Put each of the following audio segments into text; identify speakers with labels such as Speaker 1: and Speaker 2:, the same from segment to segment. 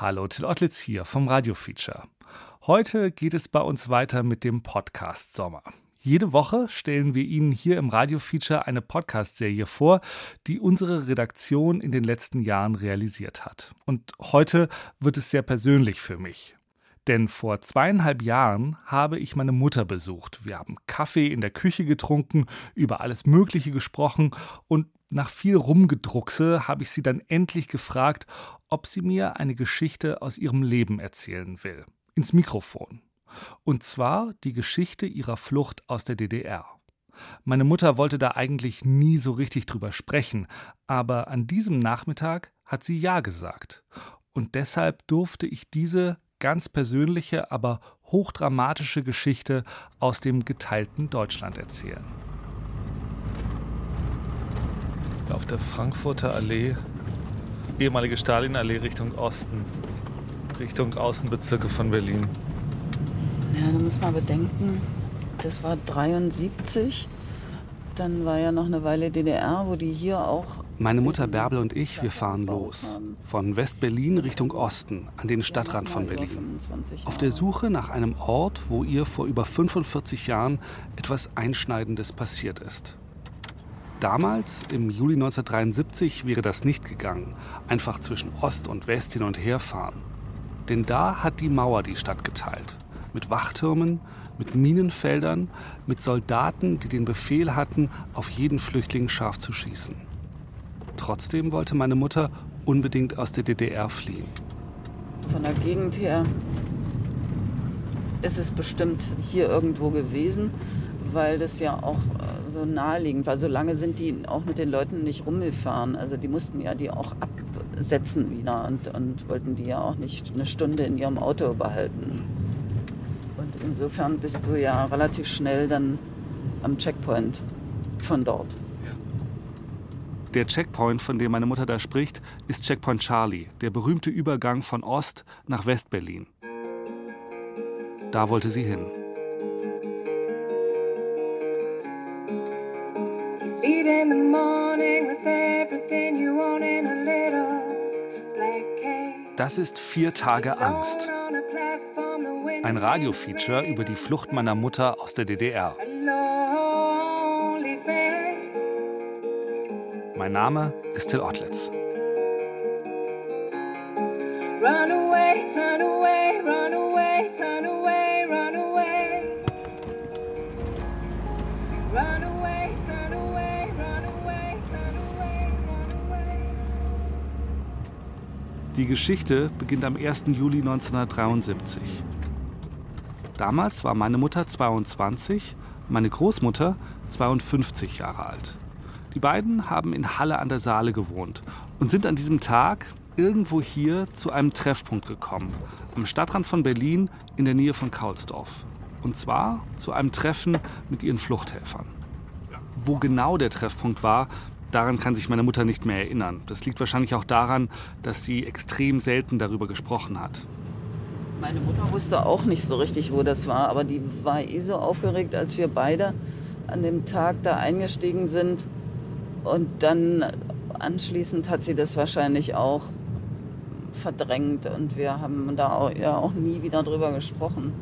Speaker 1: Hallo, Till Ottlitz hier vom Radio Feature. Heute geht es bei uns weiter mit dem Podcast Sommer. Jede Woche stellen wir Ihnen hier im Radio Feature eine Podcast-Serie vor, die unsere Redaktion in den letzten Jahren realisiert hat. Und heute wird es sehr persönlich für mich. Denn vor zweieinhalb Jahren habe ich meine Mutter besucht. Wir haben Kaffee in der Küche getrunken, über alles Mögliche gesprochen und nach viel Rumgedruckse habe ich sie dann endlich gefragt, ob sie mir eine Geschichte aus ihrem Leben erzählen will. Ins Mikrofon. Und zwar die Geschichte ihrer Flucht aus der DDR. Meine Mutter wollte da eigentlich nie so richtig drüber sprechen, aber an diesem Nachmittag hat sie Ja gesagt. Und deshalb durfte ich diese ganz persönliche, aber hochdramatische Geschichte aus dem geteilten Deutschland erzählen. Auf der Frankfurter Allee, ehemalige Stalinallee Richtung Osten, Richtung Außenbezirke von Berlin.
Speaker 2: Ja, da muss man bedenken, das war 73. Dann war ja noch eine Weile DDR, wo die hier auch.
Speaker 1: Meine Mutter Bärbel und ich, wir fahren los. Von West-Berlin Richtung Osten, an den Stadtrand von Berlin. Auf der Suche nach einem Ort, wo ihr vor über 45 Jahren etwas Einschneidendes passiert ist. Damals, im Juli 1973, wäre das nicht gegangen. Einfach zwischen Ost und West hin und her fahren. Denn da hat die Mauer die Stadt geteilt. Mit Wachtürmen, mit Minenfeldern, mit Soldaten, die den Befehl hatten, auf jeden Flüchtling scharf zu schießen. Trotzdem wollte meine Mutter unbedingt aus der DDR fliehen.
Speaker 2: Von der Gegend her ist es bestimmt hier irgendwo gewesen, weil das ja auch äh, so naheliegend war. So lange sind die auch mit den Leuten nicht rumgefahren. Also die mussten ja die auch absetzen wieder und, und wollten die ja auch nicht eine Stunde in ihrem Auto behalten. Und insofern bist du ja relativ schnell dann am Checkpoint von dort.
Speaker 1: Der Checkpoint, von dem meine Mutter da spricht, ist Checkpoint Charlie, der berühmte Übergang von Ost nach West-Berlin. Da wollte sie hin. Das ist vier Tage Angst. Ein Radiofeature über die Flucht meiner Mutter aus der DDR. Mein Name ist Till Ottlitz. Geschichte beginnt am 1. Juli 1973. Damals war meine Mutter 22, meine Großmutter 52 Jahre alt. Die beiden haben in Halle an der Saale gewohnt und sind an diesem Tag irgendwo hier zu einem Treffpunkt gekommen, am Stadtrand von Berlin in der Nähe von Kaulsdorf. Und zwar zu einem Treffen mit ihren Fluchthelfern. Wo genau der Treffpunkt war, daran kann sich meine Mutter nicht mehr erinnern. Das liegt wahrscheinlich auch daran, dass sie extrem selten darüber gesprochen hat.
Speaker 2: Meine Mutter wusste auch nicht so richtig, wo das war, aber die war eh so aufgeregt, als wir beide an dem Tag da eingestiegen sind. Und dann anschließend hat sie das wahrscheinlich auch verdrängt und wir haben da auch, ja auch nie wieder drüber gesprochen.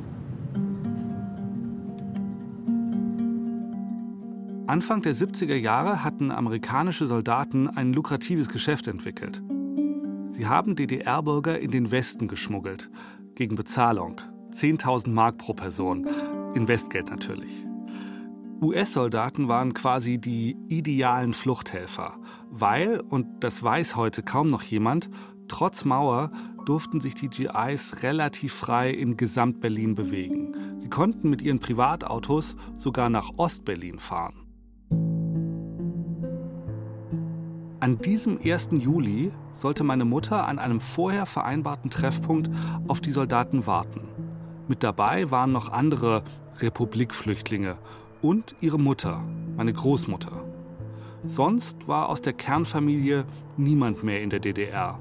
Speaker 1: Anfang der 70er Jahre hatten amerikanische Soldaten ein lukratives Geschäft entwickelt. Sie haben DDR-Bürger in den Westen geschmuggelt, gegen Bezahlung. 10.000 Mark pro Person. In Westgeld natürlich. US-Soldaten waren quasi die idealen Fluchthelfer, weil, und das weiß heute kaum noch jemand, trotz Mauer durften sich die GIs relativ frei in Gesamt-Berlin bewegen. Sie konnten mit ihren Privatautos sogar nach Ost-Berlin fahren. An diesem 1. Juli sollte meine Mutter an einem vorher vereinbarten Treffpunkt auf die Soldaten warten. Mit dabei waren noch andere Republikflüchtlinge und ihre Mutter, meine Großmutter. Sonst war aus der Kernfamilie niemand mehr in der DDR.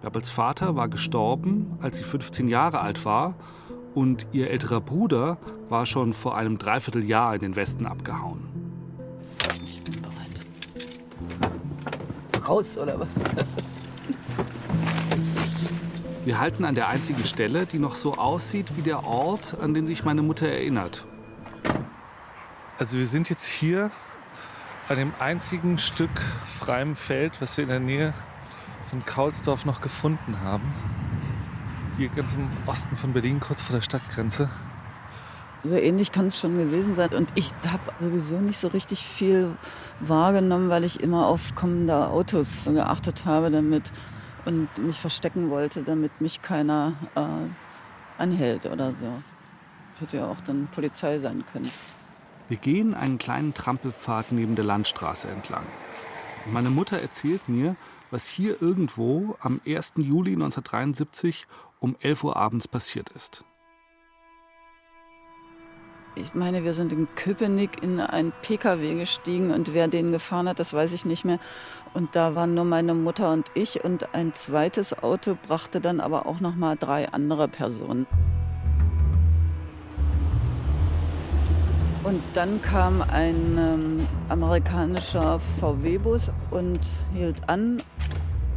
Speaker 1: Bärbels Vater war gestorben, als sie 15 Jahre alt war, und ihr älterer Bruder war schon vor einem Dreivierteljahr in den Westen abgehauen.
Speaker 2: Raus oder was?
Speaker 1: Wir halten an der einzigen Stelle, die noch so aussieht wie der Ort, an den sich meine Mutter erinnert. Also wir sind jetzt hier an dem einzigen Stück freiem Feld, was wir in der Nähe von Kaulsdorf noch gefunden haben. Hier ganz im Osten von Berlin, kurz vor der Stadtgrenze.
Speaker 2: So ähnlich kann es schon gewesen sein. Und ich habe sowieso nicht so richtig viel wahrgenommen, weil ich immer auf kommende Autos geachtet habe, damit und mich verstecken wollte, damit mich keiner äh, anhält oder so. Hätte ja auch dann Polizei sein können.
Speaker 1: Wir gehen einen kleinen Trampelpfad neben der Landstraße entlang. Meine Mutter erzählt mir, was hier irgendwo am 1. Juli 1973 um 11 Uhr abends passiert ist.
Speaker 2: Ich meine, wir sind in Köpenick in einen Pkw gestiegen und wer den gefahren hat, das weiß ich nicht mehr. Und da waren nur meine Mutter und ich und ein zweites Auto brachte dann aber auch noch mal drei andere Personen. Und dann kam ein ähm, amerikanischer VW-Bus und hielt an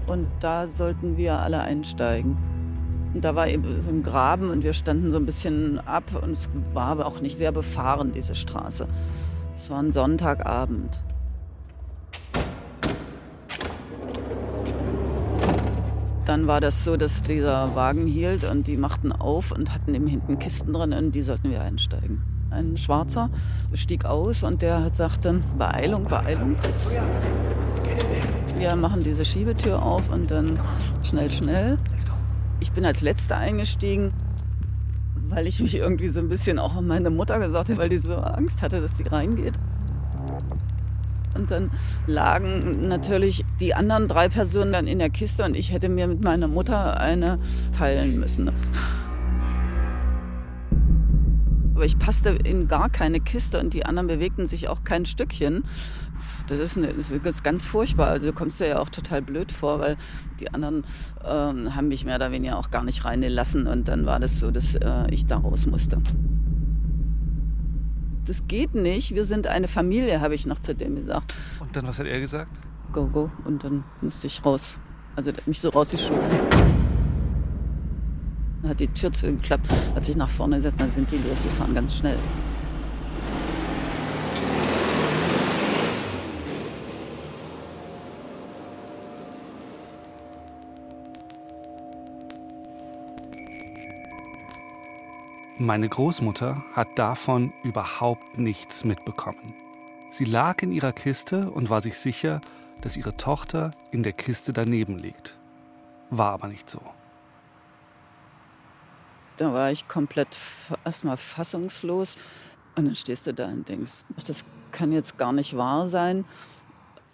Speaker 2: und da sollten wir alle einsteigen. Und da war eben so ein Graben und wir standen so ein bisschen ab und es war aber auch nicht sehr befahren, diese Straße. Es war ein Sonntagabend. Dann war das so, dass dieser Wagen hielt und die machten auf und hatten eben hinten Kisten drin und die sollten wir einsteigen. Ein Schwarzer stieg aus und der sagte, Beeilung, Beeilung. Wir machen diese Schiebetür auf und dann schnell, schnell. Ich bin als Letzte eingestiegen, weil ich mich irgendwie so ein bisschen auch an meine Mutter gesagt habe, weil die so Angst hatte, dass sie reingeht. Und dann lagen natürlich die anderen drei Personen dann in der Kiste und ich hätte mir mit meiner Mutter eine teilen müssen. Aber ich passte in gar keine Kiste und die anderen bewegten sich auch kein Stückchen. Das ist, eine, das ist ganz furchtbar. Also du kommst dir ja auch total blöd vor, weil die anderen ähm, haben mich mehr oder weniger auch gar nicht reingelassen und dann war das so, dass äh, ich da raus musste. Das geht nicht, wir sind eine Familie, habe ich noch zu dem gesagt.
Speaker 1: Und dann, was hat er gesagt?
Speaker 2: Go, go. Und dann musste ich raus. Also mich so rausgeschoben. Dann hat die Tür zugeklappt, hat sich nach vorne gesetzt, dann sind die losgefahren, ganz schnell.
Speaker 1: Meine Großmutter hat davon überhaupt nichts mitbekommen. Sie lag in ihrer Kiste und war sich sicher, dass ihre Tochter in der Kiste daneben liegt. War aber nicht so.
Speaker 2: Da war ich komplett erstmal fassungslos. Und dann stehst du da und denkst, das kann jetzt gar nicht wahr sein.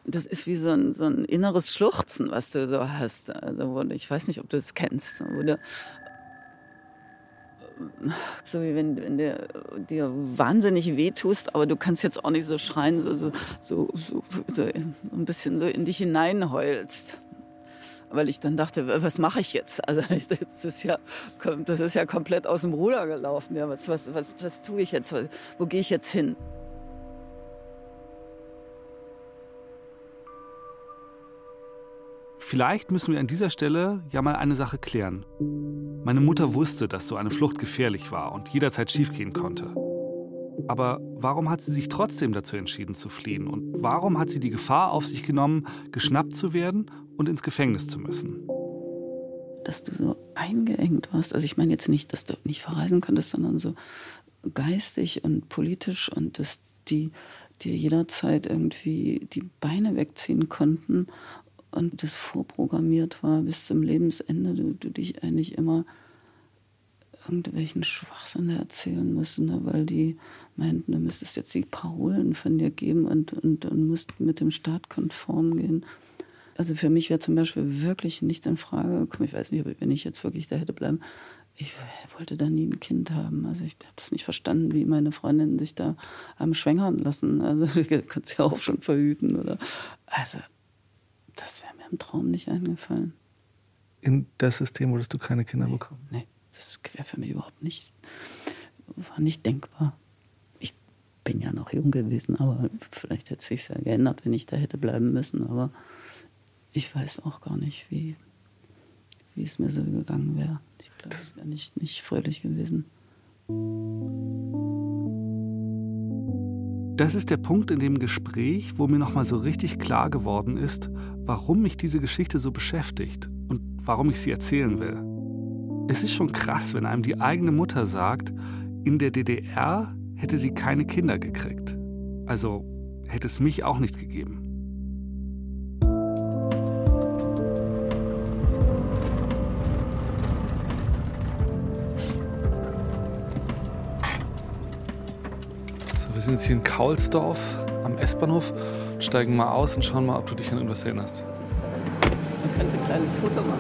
Speaker 2: Das ist wie so ein, so ein inneres Schluchzen, was du so hast. Also, ich weiß nicht, ob du das kennst. Du so wie wenn, wenn du dir wahnsinnig wehtust, aber du kannst jetzt auch nicht so schreien, so, so, so, so ein bisschen so in dich hineinheulst. Weil ich dann dachte, was mache ich jetzt? Also das ist ja, das ist ja komplett aus dem Ruder gelaufen. Ja, was, was, was, was tue ich jetzt? Wo gehe ich jetzt hin?
Speaker 1: Vielleicht müssen wir an dieser Stelle ja mal eine Sache klären. Meine Mutter wusste, dass so eine Flucht gefährlich war und jederzeit schiefgehen konnte. Aber warum hat sie sich trotzdem dazu entschieden zu fliehen? Und warum hat sie die Gefahr auf sich genommen, geschnappt zu werden und ins Gefängnis zu müssen?
Speaker 2: Dass du so eingeengt warst. Also ich meine jetzt nicht, dass du nicht verreisen konntest, sondern so geistig und politisch und dass die dir jederzeit irgendwie die Beine wegziehen konnten und das vorprogrammiert war bis zum Lebensende, du, du dich eigentlich immer irgendwelchen Schwachsinn erzählen musst, ne, weil die meinten, du müsstest jetzt die Parolen von dir geben und, und, und musst mit dem Staat konform gehen. Also für mich wäre zum Beispiel wirklich nicht in Frage gekommen, ich weiß nicht, wenn ich jetzt wirklich da hätte bleiben, ich wollte da nie ein Kind haben. Also ich habe das nicht verstanden, wie meine Freundinnen sich da haben schwängern lassen. Also du kannst ja auch schon verhüten, oder? Also das wäre mir im Traum nicht eingefallen.
Speaker 1: In das System würdest du keine Kinder nee, bekommen?
Speaker 2: Nee, das wäre für mich überhaupt nicht, war nicht denkbar. Bin ja noch jung gewesen, aber vielleicht hätte es sich ja geändert, wenn ich da hätte bleiben müssen. Aber ich weiß auch gar nicht, wie, wie es mir so gegangen wäre. Ich glaube, es wäre nicht, nicht fröhlich gewesen.
Speaker 1: Das ist der Punkt in dem Gespräch, wo mir nochmal so richtig klar geworden ist, warum mich diese Geschichte so beschäftigt und warum ich sie erzählen will. Es ist schon krass, wenn einem die eigene Mutter sagt, in der DDR hätte sie keine Kinder gekriegt. Also hätte es mich auch nicht gegeben. So, wir sind jetzt hier in Kaulsdorf am S-Bahnhof, steigen mal aus und schauen mal, ob du dich an irgendwas erinnerst.
Speaker 2: Man könnte ein kleines Foto machen.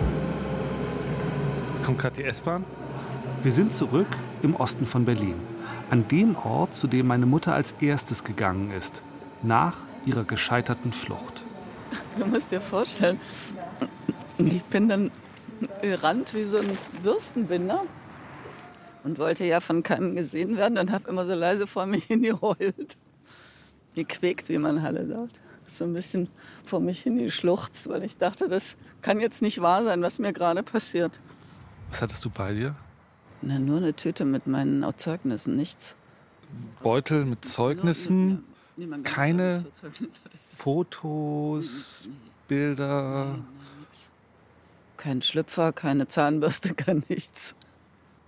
Speaker 1: Jetzt kommt gerade die S-Bahn. Wir sind zurück im Osten von Berlin. An dem Ort, zu dem meine Mutter als erstes gegangen ist. Nach ihrer gescheiterten Flucht.
Speaker 2: Du musst dir vorstellen, ich bin dann gerannt wie so ein Bürstenbinder und wollte ja von keinem gesehen werden und habe immer so leise vor mich hingeheult. Gequäkt, wie man Halle sagt. So ein bisschen vor mich hingeschluchzt, weil ich dachte, das kann jetzt nicht wahr sein, was mir gerade passiert.
Speaker 1: Was hattest du bei dir?
Speaker 2: Na, nur eine Tüte mit meinen Zeugnissen, nichts.
Speaker 1: Beutel mit Zeugnissen, keine. Fotos, Bilder.
Speaker 2: Kein Schlüpfer, keine Zahnbürste, kein nichts.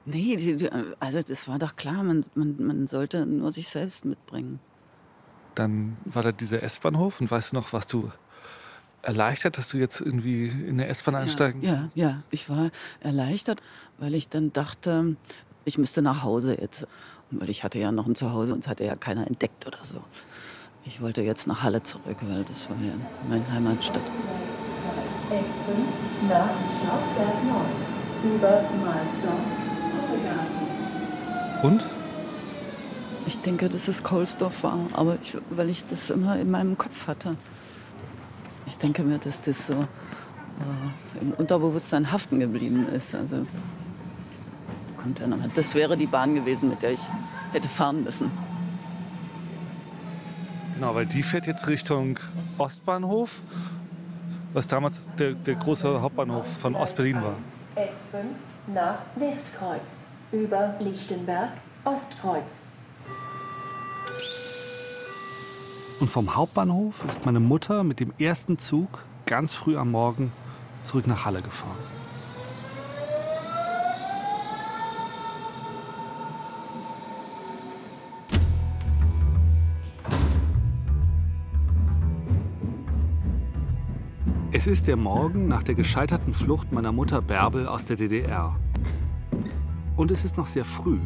Speaker 2: Nee, die, die, also das war doch klar, man, man, man sollte nur sich selbst mitbringen.
Speaker 1: Dann war da dieser S-Bahnhof und weißt du noch, was du erleichtert, dass du jetzt irgendwie in der S-Bahn einsteigen
Speaker 2: Ja, ja, ich war erleichtert, weil ich dann dachte, ich müsste nach Hause jetzt. Weil ich hatte ja noch ein Zuhause und es hatte ja keiner entdeckt oder so. Ich wollte jetzt nach Halle zurück, weil das war ja meine Heimatstadt.
Speaker 3: S5 nach Schlossberg Nord über.
Speaker 1: Und?
Speaker 2: Ich denke, dass es Kohlsdorf war, aber ich, weil ich das immer in meinem Kopf hatte. Ich denke mir, dass das so äh, im Unterbewusstsein haften geblieben ist. Also kommt ja noch. Das wäre die Bahn gewesen, mit der ich hätte fahren müssen.
Speaker 1: Genau, weil die fährt jetzt Richtung Ostbahnhof, was damals der, der große Hauptbahnhof von Ostberlin war.
Speaker 3: S5 nach Westkreuz über Lichtenberg, Ostkreuz.
Speaker 1: Und vom Hauptbahnhof ist meine Mutter mit dem ersten Zug ganz früh am Morgen zurück nach Halle gefahren. Es ist der Morgen nach der gescheiterten Flucht meiner Mutter Bärbel aus der DDR. Und es ist noch sehr früh.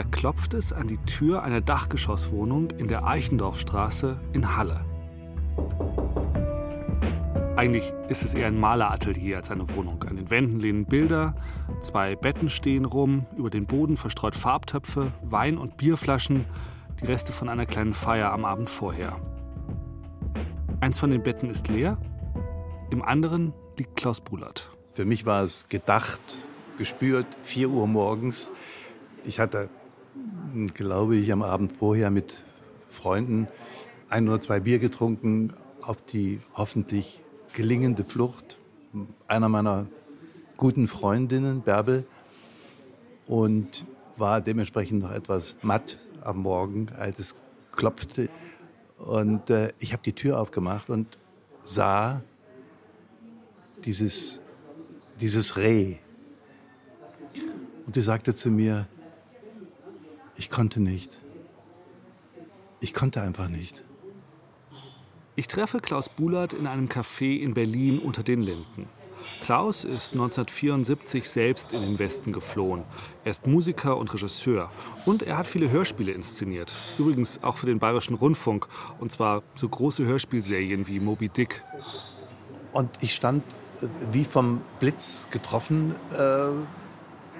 Speaker 1: Da klopft es an die Tür einer Dachgeschosswohnung in der Eichendorfstraße in Halle. Eigentlich ist es eher ein Maleratelier als eine Wohnung. An den Wänden lehnen Bilder, zwei Betten stehen rum, über den Boden verstreut Farbtöpfe, Wein- und Bierflaschen, die Reste von einer kleinen Feier am Abend vorher. Eins von den Betten ist leer, im anderen liegt Klaus Brulert.
Speaker 4: Für mich war es gedacht, gespürt, 4 Uhr morgens. Ich hatte, glaube ich, am Abend vorher mit Freunden ein oder zwei Bier getrunken auf die hoffentlich gelingende Flucht einer meiner guten Freundinnen, Bärbel, und war dementsprechend noch etwas matt am Morgen, als es klopfte. Und äh, ich habe die Tür aufgemacht und sah dieses, dieses Reh. Und sie sagte zu mir, ich konnte nicht. Ich konnte einfach nicht.
Speaker 1: Ich treffe Klaus Bulert in einem Café in Berlin unter den Linden. Klaus ist 1974 selbst in den Westen geflohen. Er ist Musiker und Regisseur und er hat viele Hörspiele inszeniert. Übrigens auch für den Bayerischen Rundfunk und zwar so große Hörspielserien wie Moby Dick.
Speaker 4: Und ich stand äh, wie vom Blitz getroffen äh,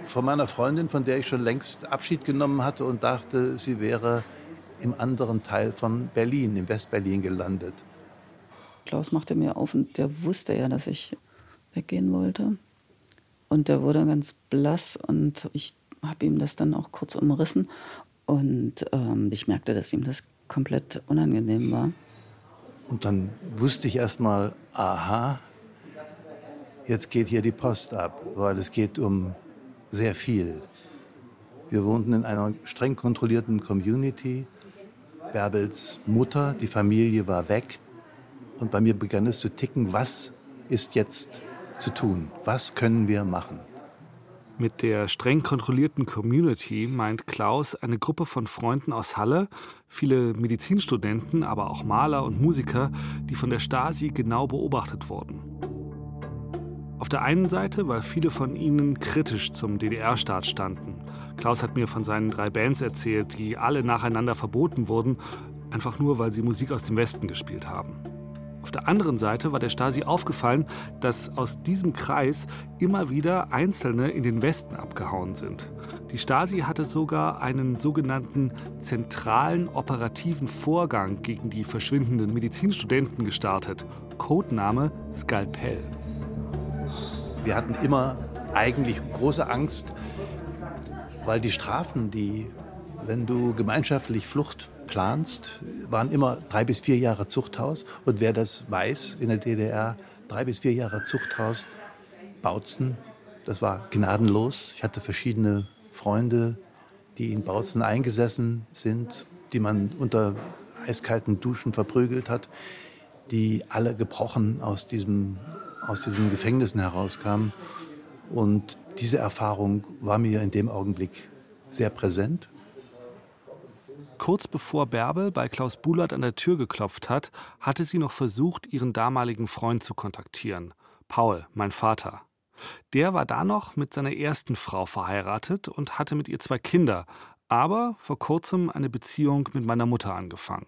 Speaker 4: vor meiner Freundin, von der ich schon längst Abschied genommen hatte und dachte, sie wäre im anderen Teil von Berlin, in Westberlin gelandet.
Speaker 2: Klaus machte mir auf und der wusste ja, dass ich weggehen wollte. Und der wurde ganz blass und ich habe ihm das dann auch kurz umrissen. Und ähm, ich merkte, dass ihm das komplett unangenehm war.
Speaker 4: Und dann wusste ich erst mal, aha, jetzt geht hier die Post ab, weil es geht um sehr viel. Wir wohnten in einer streng kontrollierten Community. Bärbels Mutter, die Familie war weg. Und bei mir begann es zu ticken, was ist jetzt zu tun? Was können wir machen?
Speaker 1: Mit der streng kontrollierten Community meint Klaus eine Gruppe von Freunden aus Halle, viele Medizinstudenten, aber auch Maler und Musiker, die von der Stasi genau beobachtet wurden. Auf der einen Seite, weil viele von ihnen kritisch zum DDR-Staat standen. Klaus hat mir von seinen drei Bands erzählt, die alle nacheinander verboten wurden, einfach nur weil sie Musik aus dem Westen gespielt haben. Auf der anderen Seite war der Stasi aufgefallen, dass aus diesem Kreis immer wieder Einzelne in den Westen abgehauen sind. Die Stasi hatte sogar einen sogenannten zentralen operativen Vorgang gegen die verschwindenden Medizinstudenten gestartet. Codename Skalpell.
Speaker 4: Wir hatten immer eigentlich große Angst, weil die Strafen, die, wenn du gemeinschaftlich Flucht planst, waren immer drei bis vier Jahre Zuchthaus. Und wer das weiß in der DDR, drei bis vier Jahre Zuchthaus, Bautzen, das war gnadenlos. Ich hatte verschiedene Freunde, die in Bautzen eingesessen sind, die man unter eiskalten Duschen verprügelt hat, die alle gebrochen aus, diesem, aus diesen Gefängnissen herauskamen. Und diese Erfahrung war mir in dem Augenblick sehr präsent.
Speaker 1: Kurz bevor Bärbel bei Klaus Bulat an der Tür geklopft hat, hatte sie noch versucht, ihren damaligen Freund zu kontaktieren. Paul, mein Vater. Der war da noch mit seiner ersten Frau verheiratet und hatte mit ihr zwei Kinder, aber vor kurzem eine Beziehung mit meiner Mutter angefangen.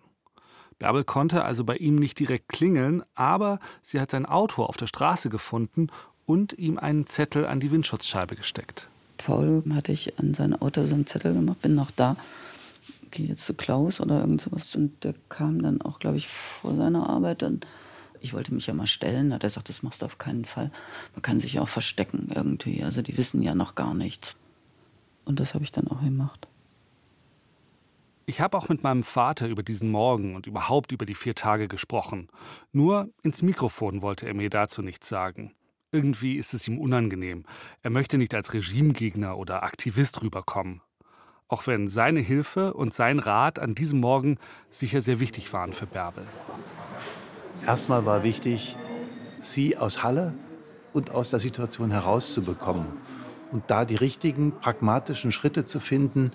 Speaker 1: Bärbel konnte also bei ihm nicht direkt klingeln, aber sie hat sein Auto auf der Straße gefunden und ihm einen Zettel an die Windschutzscheibe gesteckt.
Speaker 2: Paul hatte ich an sein Auto so einen Zettel gemacht, bin noch da gehe jetzt zu Klaus oder irgend sowas. Und der kam dann auch, glaube ich, vor seiner Arbeit. Und ich wollte mich ja mal stellen. Hat er gesagt, das machst du auf keinen Fall. Man kann sich ja auch verstecken irgendwie. Also die wissen ja noch gar nichts. Und das habe ich dann auch gemacht.
Speaker 1: Ich habe auch mit meinem Vater über diesen Morgen und überhaupt über die vier Tage gesprochen. Nur ins Mikrofon wollte er mir dazu nichts sagen. Irgendwie ist es ihm unangenehm. Er möchte nicht als Regimegegner oder Aktivist rüberkommen auch wenn seine Hilfe und sein Rat an diesem Morgen sicher sehr wichtig waren für Bärbel.
Speaker 4: Erstmal war wichtig, sie aus Halle und aus der Situation herauszubekommen und da die richtigen pragmatischen Schritte zu finden,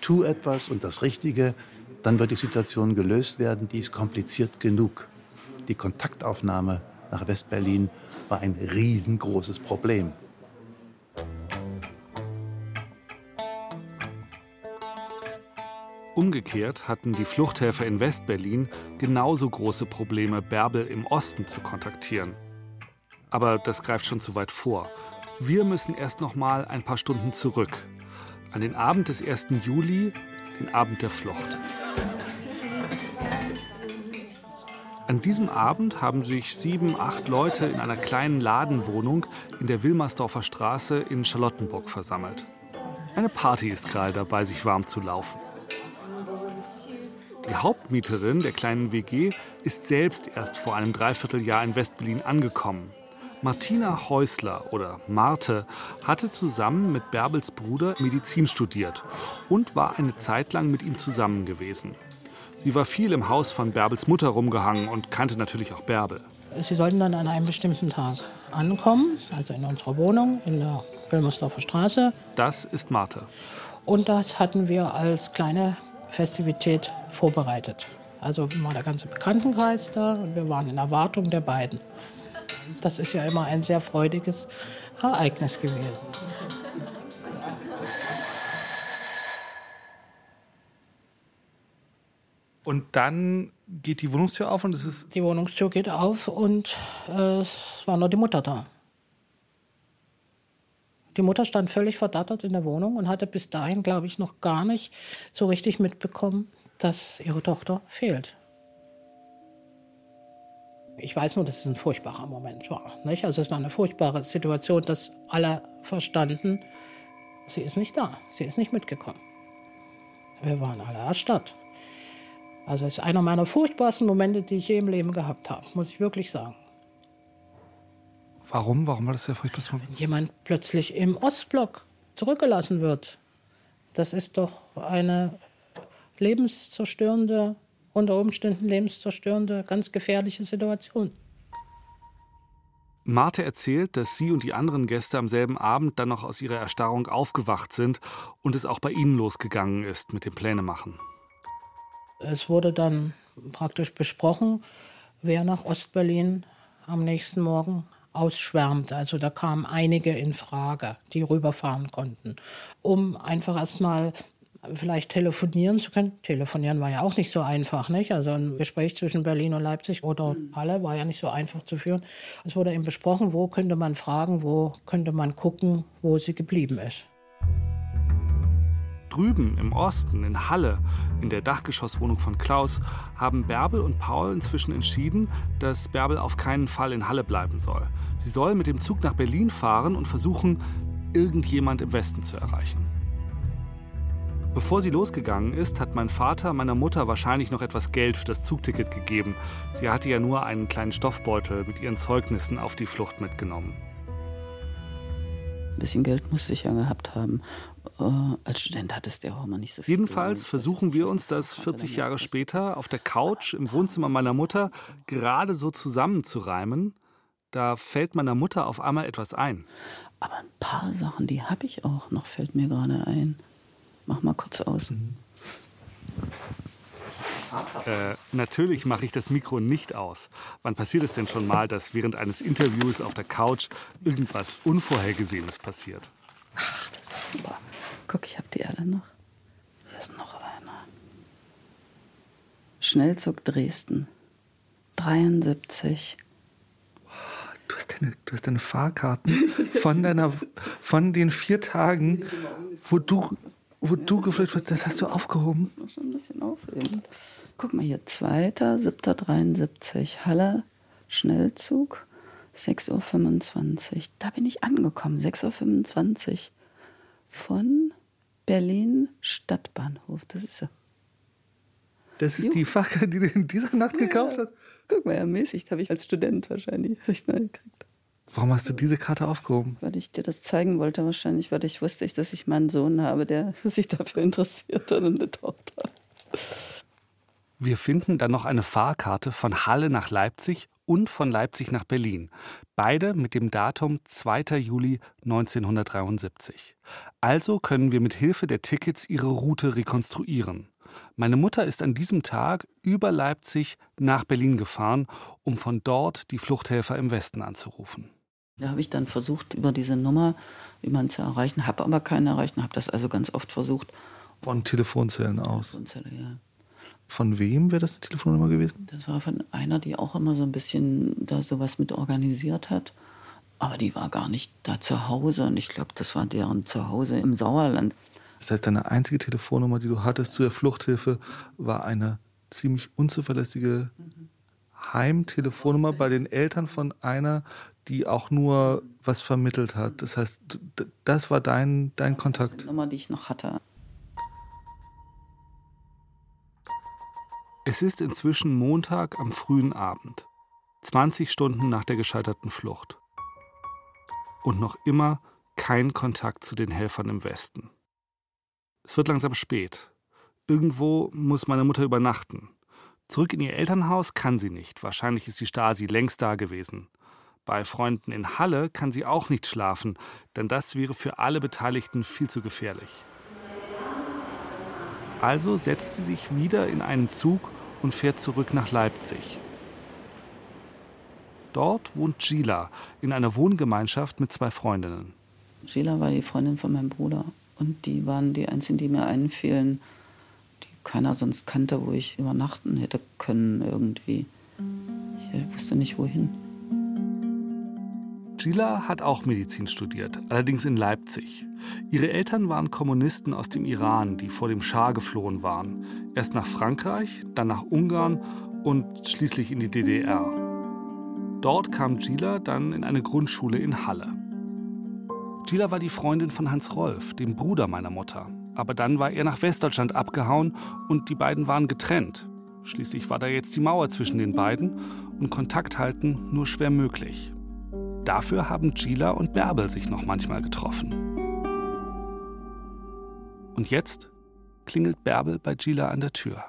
Speaker 4: tu etwas und das Richtige, dann wird die Situation gelöst werden, die ist kompliziert genug. Die Kontaktaufnahme nach Westberlin war ein riesengroßes Problem.
Speaker 1: Umgekehrt hatten die Fluchthelfer in Westberlin genauso große Probleme, Bärbel im Osten zu kontaktieren. Aber das greift schon zu weit vor. Wir müssen erst noch mal ein paar Stunden zurück. An den Abend des 1. Juli, den Abend der Flucht. An diesem Abend haben sich sieben, acht Leute in einer kleinen Ladenwohnung in der Wilmersdorfer Straße in Charlottenburg versammelt. Eine Party ist gerade dabei, sich warm zu laufen. Die Hauptmieterin der kleinen WG ist selbst erst vor einem Dreivierteljahr in Westberlin angekommen. Martina Häusler oder Marte hatte zusammen mit Bärbels Bruder Medizin studiert und war eine Zeit lang mit ihm zusammen gewesen. Sie war viel im Haus von Bärbels Mutter rumgehangen und kannte natürlich auch Bärbel.
Speaker 5: Sie sollten dann an einem bestimmten Tag ankommen, also in unserer Wohnung in der Wilmersdorfer Straße.
Speaker 1: Das ist Marte.
Speaker 5: Und das hatten wir als kleine Festivität vorbereitet. Also war der ganze Bekanntenkreis da und wir waren in Erwartung der beiden. Das ist ja immer ein sehr freudiges Ereignis gewesen.
Speaker 1: Und dann geht die Wohnungstür auf und es ist.
Speaker 5: Die Wohnungstür geht auf und äh, es war nur die Mutter da. Die Mutter stand völlig verdattert in der Wohnung und hatte bis dahin, glaube ich, noch gar nicht so richtig mitbekommen, dass ihre Tochter fehlt. Ich weiß nur, dass es ein furchtbarer Moment war. Nicht? Also es war eine furchtbare Situation, dass alle verstanden, sie ist nicht da, sie ist nicht mitgekommen. Wir waren alle erstarrt. Also es ist einer meiner furchtbarsten Momente, die ich je im Leben gehabt habe, muss ich wirklich sagen.
Speaker 1: Warum? Warum war das der furchtbarste
Speaker 5: Wenn jemand plötzlich im Ostblock zurückgelassen wird, das ist doch eine lebenszerstörende, unter Umständen lebenszerstörende, ganz gefährliche Situation.
Speaker 1: Marte erzählt, dass sie und die anderen Gäste am selben Abend dann noch aus ihrer Erstarrung aufgewacht sind und es auch bei ihnen losgegangen ist mit dem Plänemachen.
Speaker 5: Es wurde dann praktisch besprochen, wer nach Ostberlin am nächsten Morgen ausschwärmt. Also da kamen einige in Frage, die rüberfahren konnten, um einfach erstmal vielleicht telefonieren zu können. Telefonieren war ja auch nicht so einfach, nicht? Also ein Gespräch zwischen Berlin und Leipzig oder Halle war ja nicht so einfach zu führen. Es wurde eben besprochen, wo könnte man fragen, wo könnte man gucken, wo sie geblieben ist.
Speaker 1: Drüben im Osten, in Halle, in der Dachgeschosswohnung von Klaus, haben Bärbel und Paul inzwischen entschieden, dass Bärbel auf keinen Fall in Halle bleiben soll. Sie soll mit dem Zug nach Berlin fahren und versuchen, irgendjemand im Westen zu erreichen. Bevor sie losgegangen ist, hat mein Vater meiner Mutter wahrscheinlich noch etwas Geld für das Zugticket gegeben. Sie hatte ja nur einen kleinen Stoffbeutel mit ihren Zeugnissen auf die Flucht mitgenommen.
Speaker 2: Ein bisschen Geld musste ich ja gehabt haben. Äh, als Student hattest du ja auch immer nicht so viel.
Speaker 1: Jedenfalls versuchen wir uns das 40 Jahre später auf der Couch im Wohnzimmer meiner Mutter gerade so zusammenzureimen. Da fällt meiner Mutter auf einmal etwas ein.
Speaker 2: Aber ein paar Sachen, die habe ich auch noch, fällt mir gerade ein. Mach mal kurz aus.
Speaker 1: Äh, natürlich mache ich das Mikro nicht aus. Wann passiert es denn schon mal, dass während eines Interviews auf der Couch irgendwas Unvorhergesehenes passiert?
Speaker 2: Ach, das ist doch super. Guck, ich habe die alle noch. Hier ist noch einer. Schnellzug Dresden. 73.
Speaker 1: Du hast deine, du hast deine Fahrkarten von, deiner, von den vier Tagen, wo du, wo du geflüchtet bist, das hast du aufgehoben.
Speaker 2: Das muss schon ein bisschen aufheben. Guck mal hier, 2.7.73. Halle, Schnellzug, 6.25 Uhr. Da bin ich angekommen, 6.25 Uhr. Von Berlin Stadtbahnhof. Das ist er.
Speaker 1: Das ist
Speaker 2: Jo.
Speaker 1: die Fahrkarte, die du in dieser Nacht gekauft hast.
Speaker 2: Guck mal, ermäßigt habe ich als Student wahrscheinlich echt mal gekriegt.
Speaker 1: Warum hast du diese Karte aufgehoben?
Speaker 2: Weil ich dir das zeigen wollte, wahrscheinlich, weil ich wusste, dass ich meinen Sohn habe, der sich dafür interessiert und eine Tochter.
Speaker 1: Wir finden dann noch eine Fahrkarte von Halle nach Leipzig und von Leipzig nach Berlin. Beide mit dem Datum 2. Juli 1973. Also können wir mit Hilfe der Tickets ihre Route rekonstruieren. Meine Mutter ist an diesem Tag über Leipzig nach Berlin gefahren, um von dort die Fluchthelfer im Westen anzurufen.
Speaker 2: Da habe ich dann versucht, über diese Nummer jemanden zu erreichen, habe aber keinen erreicht und habe das also ganz oft versucht.
Speaker 1: Von Telefonzellen aus.
Speaker 2: Telefonzelle, ja.
Speaker 1: Von wem wäre das eine Telefonnummer gewesen?
Speaker 2: Das war von einer, die auch immer so ein bisschen da sowas mit organisiert hat. Aber die war gar nicht da zu Hause und ich glaube, das war deren Zuhause im Sauerland.
Speaker 1: Das heißt, deine einzige Telefonnummer, die du hattest zu der Fluchthilfe, war eine ziemlich unzuverlässige Heimtelefonnummer bei den Eltern von einer, die auch nur was vermittelt hat. Das heißt, das war dein, dein
Speaker 2: Die
Speaker 1: Kontakt.
Speaker 2: Nummer, die ich noch hatte.
Speaker 1: Es ist inzwischen Montag am frühen Abend, 20 Stunden nach der gescheiterten Flucht. Und noch immer kein Kontakt zu den Helfern im Westen. Es wird langsam spät. Irgendwo muss meine Mutter übernachten. Zurück in ihr Elternhaus kann sie nicht. Wahrscheinlich ist die Stasi längst da gewesen. Bei Freunden in Halle kann sie auch nicht schlafen, denn das wäre für alle Beteiligten viel zu gefährlich. Also setzt sie sich wieder in einen Zug und fährt zurück nach Leipzig. Dort wohnt Gila in einer Wohngemeinschaft mit zwei Freundinnen.
Speaker 2: Sheila war die Freundin von meinem Bruder. Und die waren die einzigen, die mir einfielen, die keiner sonst kannte, wo ich übernachten hätte können irgendwie. Ich wusste nicht wohin.
Speaker 1: Gila hat auch Medizin studiert, allerdings in Leipzig. Ihre Eltern waren Kommunisten aus dem Iran, die vor dem Schah geflohen waren. Erst nach Frankreich, dann nach Ungarn und schließlich in die DDR. Dort kam Gila dann in eine Grundschule in Halle. Gila war die Freundin von Hans Rolf, dem Bruder meiner Mutter. Aber dann war er nach Westdeutschland abgehauen und die beiden waren getrennt. Schließlich war da jetzt die Mauer zwischen den beiden und Kontakt halten nur schwer möglich. Dafür haben Gila und Bärbel sich noch manchmal getroffen. Und jetzt klingelt Bärbel bei Gila an der Tür.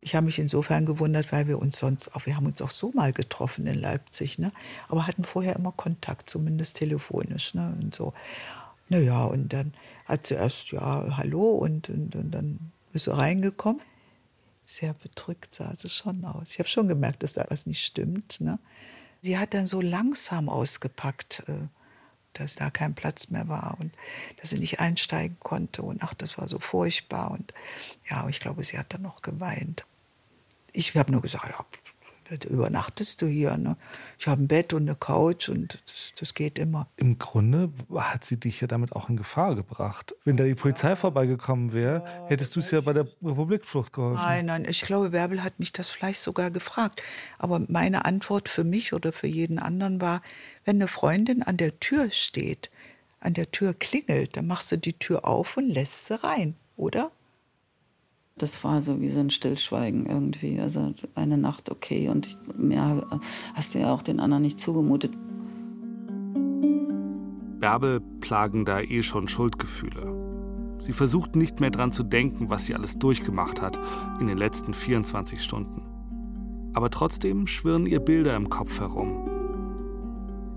Speaker 6: Ich habe mich insofern gewundert, weil wir uns sonst auch, wir haben uns auch so mal getroffen in Leipzig, ne? aber hatten vorher immer Kontakt, zumindest telefonisch. Ne? Und so. Naja, und dann hat sie erst, ja, hallo, und, und, und dann ist sie reingekommen. Sehr bedrückt sah sie schon aus. Ich habe schon gemerkt, dass da was nicht stimmt. Ne? Sie hat dann so langsam ausgepackt, äh, dass da kein Platz mehr war und dass sie nicht einsteigen konnte. Und ach, das war so furchtbar. Und ja, ich glaube, sie hat dann noch geweint. Ich habe nur gesagt, ja, übernachtest du hier? Ne? Ich habe ein Bett und eine Couch und das, das, geht immer.
Speaker 1: Im Grunde hat sie dich ja damit auch in Gefahr gebracht. Wenn da die Polizei ja. vorbeigekommen wäre, ja, hättest du es ja bei der Republikflucht geholfen.
Speaker 6: Nein, nein, ich glaube, Bärbel hat mich das vielleicht sogar gefragt. Aber meine Antwort für mich oder für jeden anderen war, wenn eine Freundin an der Tür steht, an der Tür klingelt, dann machst du die Tür auf und lässt sie rein, oder?
Speaker 2: Das war so wie so ein Stillschweigen irgendwie. Also eine Nacht okay und mehr hast du ja auch den anderen nicht zugemutet.
Speaker 1: Bärbel plagen da eh schon Schuldgefühle. Sie versucht nicht mehr dran zu denken, was sie alles durchgemacht hat in den letzten 24 Stunden. Aber trotzdem schwirren ihr Bilder im Kopf herum.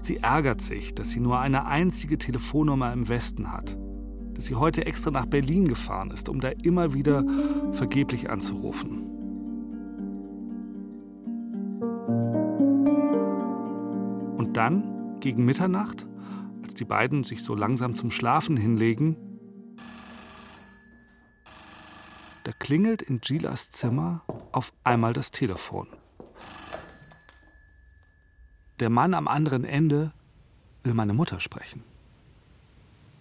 Speaker 1: Sie ärgert sich, dass sie nur eine einzige Telefonnummer im Westen hat dass sie heute extra nach Berlin gefahren ist, um da immer wieder vergeblich anzurufen. Und dann, gegen Mitternacht, als die beiden sich so langsam zum Schlafen hinlegen, da klingelt in Gilas Zimmer auf einmal das Telefon. Der Mann am anderen Ende will meine Mutter sprechen.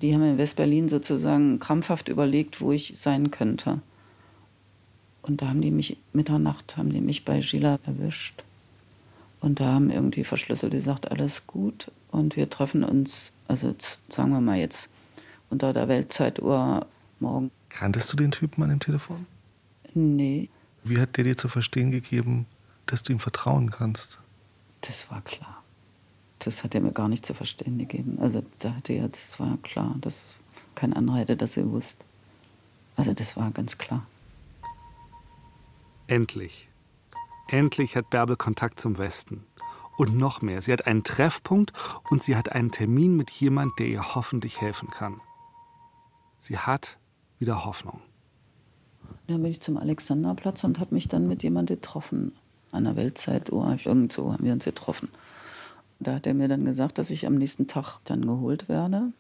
Speaker 2: Die haben in Westberlin sozusagen krampfhaft überlegt, wo ich sein könnte. Und da haben die mich, Mitternacht haben die mich bei Gila erwischt. Und da haben irgendwie verschlüsselt gesagt, alles gut. Und wir treffen uns, also sagen wir mal jetzt unter der Weltzeituhr morgen.
Speaker 1: Kanntest du den Typen an dem Telefon?
Speaker 2: Nee.
Speaker 1: Wie hat der dir zu verstehen gegeben, dass du ihm vertrauen kannst?
Speaker 2: Das war klar das hat er mir gar nicht zu verstehen gegeben. Also da hatte er, das war klar, dass kein anderer hätte das gewusst. Also das war ganz klar.
Speaker 1: Endlich. Endlich hat Bärbel Kontakt zum Westen. Und noch mehr, sie hat einen Treffpunkt und sie hat einen Termin mit jemand, der ihr hoffentlich helfen kann. Sie hat wieder Hoffnung.
Speaker 2: Dann bin ich zum Alexanderplatz und habe mich dann mit jemandem getroffen. An der Weltzeituhr, irgendwo haben wir uns getroffen. Da hat er mir dann gesagt, dass ich am nächsten Tag dann geholt werde,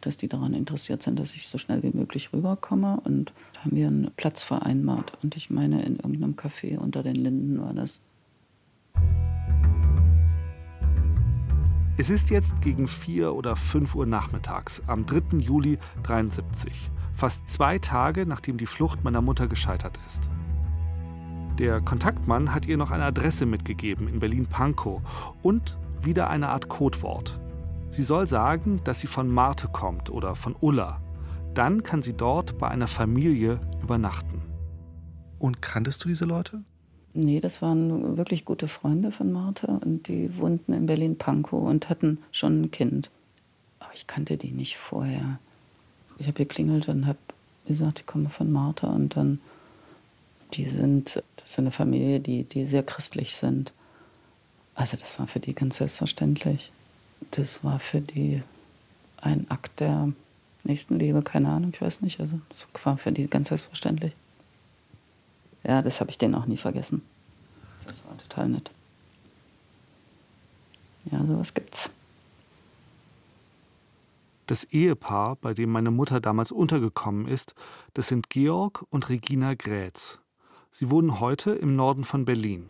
Speaker 2: dass die daran interessiert sind, dass ich so schnell wie möglich rüberkomme. Und da haben wir einen Platz vereinbart. Und ich meine, in irgendeinem Café unter den Linden war das.
Speaker 1: Es ist jetzt gegen 4 oder 5 Uhr nachmittags am 3. Juli 73, fast zwei Tage nachdem die Flucht meiner Mutter gescheitert ist. Der Kontaktmann hat ihr noch eine Adresse mitgegeben in Berlin-Pankow und wieder eine Art Codewort. Sie soll sagen, dass sie von Marte kommt oder von Ulla. Dann kann sie dort bei einer Familie übernachten. Und kanntest du diese Leute?
Speaker 2: Nee, das waren wirklich gute Freunde von Marte und die wohnten in Berlin-Pankow und hatten schon ein Kind. Aber ich kannte die nicht vorher. Ich habe geklingelt und habe gesagt, ich komme von Martha und dann, die sind, das ist eine Familie, die, die sehr christlich sind. Also das war für die ganz selbstverständlich. Das war für die ein Akt der Nächstenliebe, keine Ahnung, ich weiß nicht. Also das war für die ganz selbstverständlich. Ja, das habe ich denen auch nie vergessen. Das war total nett. Ja, sowas gibt's.
Speaker 1: Das Ehepaar, bei dem meine Mutter damals untergekommen ist, das sind Georg und Regina Grätz. Sie wohnen heute im Norden von Berlin.